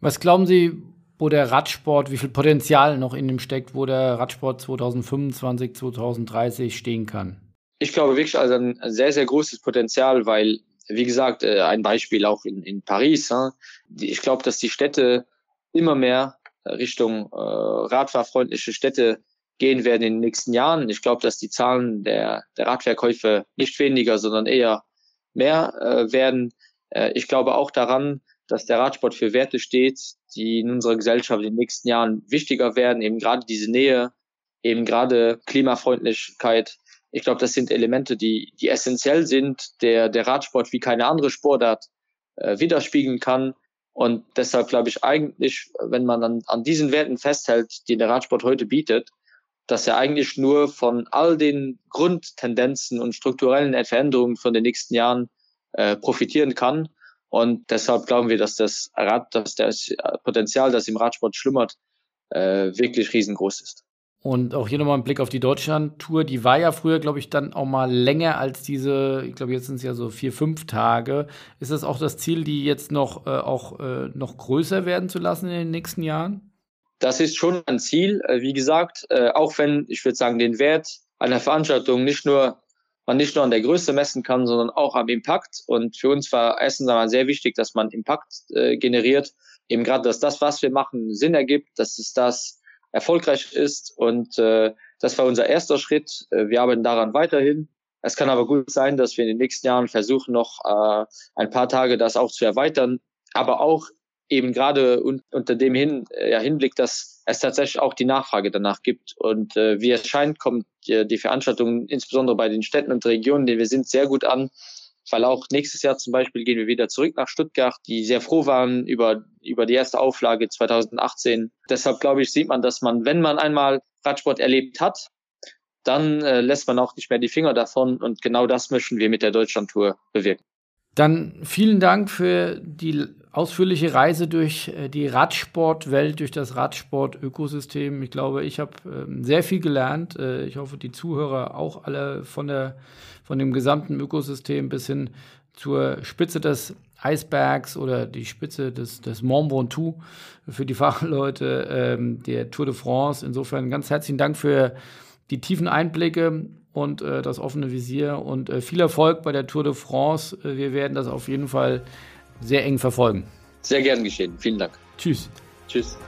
Was glauben Sie, wo der Radsport, wie viel Potenzial noch in ihm steckt, wo der Radsport 2025, 2030 stehen kann? Ich glaube wirklich also ein sehr, sehr großes Potenzial, weil wie gesagt, äh, ein Beispiel auch in, in Paris. Ich glaube, dass die Städte immer mehr Richtung äh, radfahrfreundliche Städte gehen werden in den nächsten Jahren. Ich glaube, dass die Zahlen der, der Radverkäufe nicht weniger, sondern eher mehr äh, werden. Äh, ich glaube auch daran, dass der Radsport für Werte steht, die in unserer Gesellschaft in den nächsten Jahren wichtiger werden, eben gerade diese Nähe, eben gerade Klimafreundlichkeit, ich glaube, das sind Elemente, die, die essentiell sind, der, der Radsport wie keine andere Sportart äh, widerspiegeln kann. Und deshalb glaube ich eigentlich, wenn man an, an diesen Werten festhält, die der Radsport heute bietet, dass er eigentlich nur von all den Grundtendenzen und strukturellen Veränderungen von den nächsten Jahren äh, profitieren kann. Und deshalb glauben wir, dass das Rad, dass das Potenzial, das im Radsport schlummert, äh, wirklich riesengroß ist. Und auch hier nochmal ein Blick auf die Deutschland-Tour. Die war ja früher, glaube ich, dann auch mal länger als diese, ich glaube, jetzt sind es ja so vier, fünf Tage. Ist das auch das Ziel, die jetzt noch, äh, auch äh, noch größer werden zu lassen in den nächsten Jahren? Das ist schon ein Ziel, äh, wie gesagt, äh, auch wenn ich würde sagen, den Wert einer Veranstaltung nicht nur man nicht nur an der Größe messen kann, sondern auch am Impact. Und für uns war erstens einmal sehr wichtig, dass man Impact äh, generiert. Eben gerade, dass das, was wir machen, Sinn ergibt, dass es das erfolgreich ist. Und äh, das war unser erster Schritt. Äh, wir arbeiten daran weiterhin. Es kann aber gut sein, dass wir in den nächsten Jahren versuchen, noch äh, ein paar Tage das auch zu erweitern. Aber auch eben gerade un unter dem Hin, äh, ja, Hinblick, dass es tatsächlich auch die Nachfrage danach gibt. Und äh, wie es scheint, kommt die, die Veranstaltung insbesondere bei den Städten und Regionen, die wir sind, sehr gut an. Weil auch nächstes Jahr zum Beispiel gehen wir wieder zurück nach Stuttgart, die sehr froh waren über, über die erste Auflage 2018. Deshalb glaube ich, sieht man, dass man, wenn man einmal Radsport erlebt hat, dann äh, lässt man auch nicht mehr die Finger davon. Und genau das möchten wir mit der Deutschlandtour bewirken. Dann vielen Dank für die ausführliche Reise durch äh, die Radsportwelt, durch das Radsport-Ökosystem. Ich glaube, ich habe ähm, sehr viel gelernt. Äh, ich hoffe, die Zuhörer auch alle von, der, von dem gesamten Ökosystem bis hin zur Spitze des Eisbergs oder die Spitze des, des Mont Ventoux für die Fachleute ähm, der Tour de France. Insofern ganz herzlichen Dank für die tiefen Einblicke und äh, das offene Visier und äh, viel Erfolg bei der Tour de France. Äh, wir werden das auf jeden Fall sehr eng verfolgen. Sehr gern geschehen. Vielen Dank. Tschüss. Tschüss.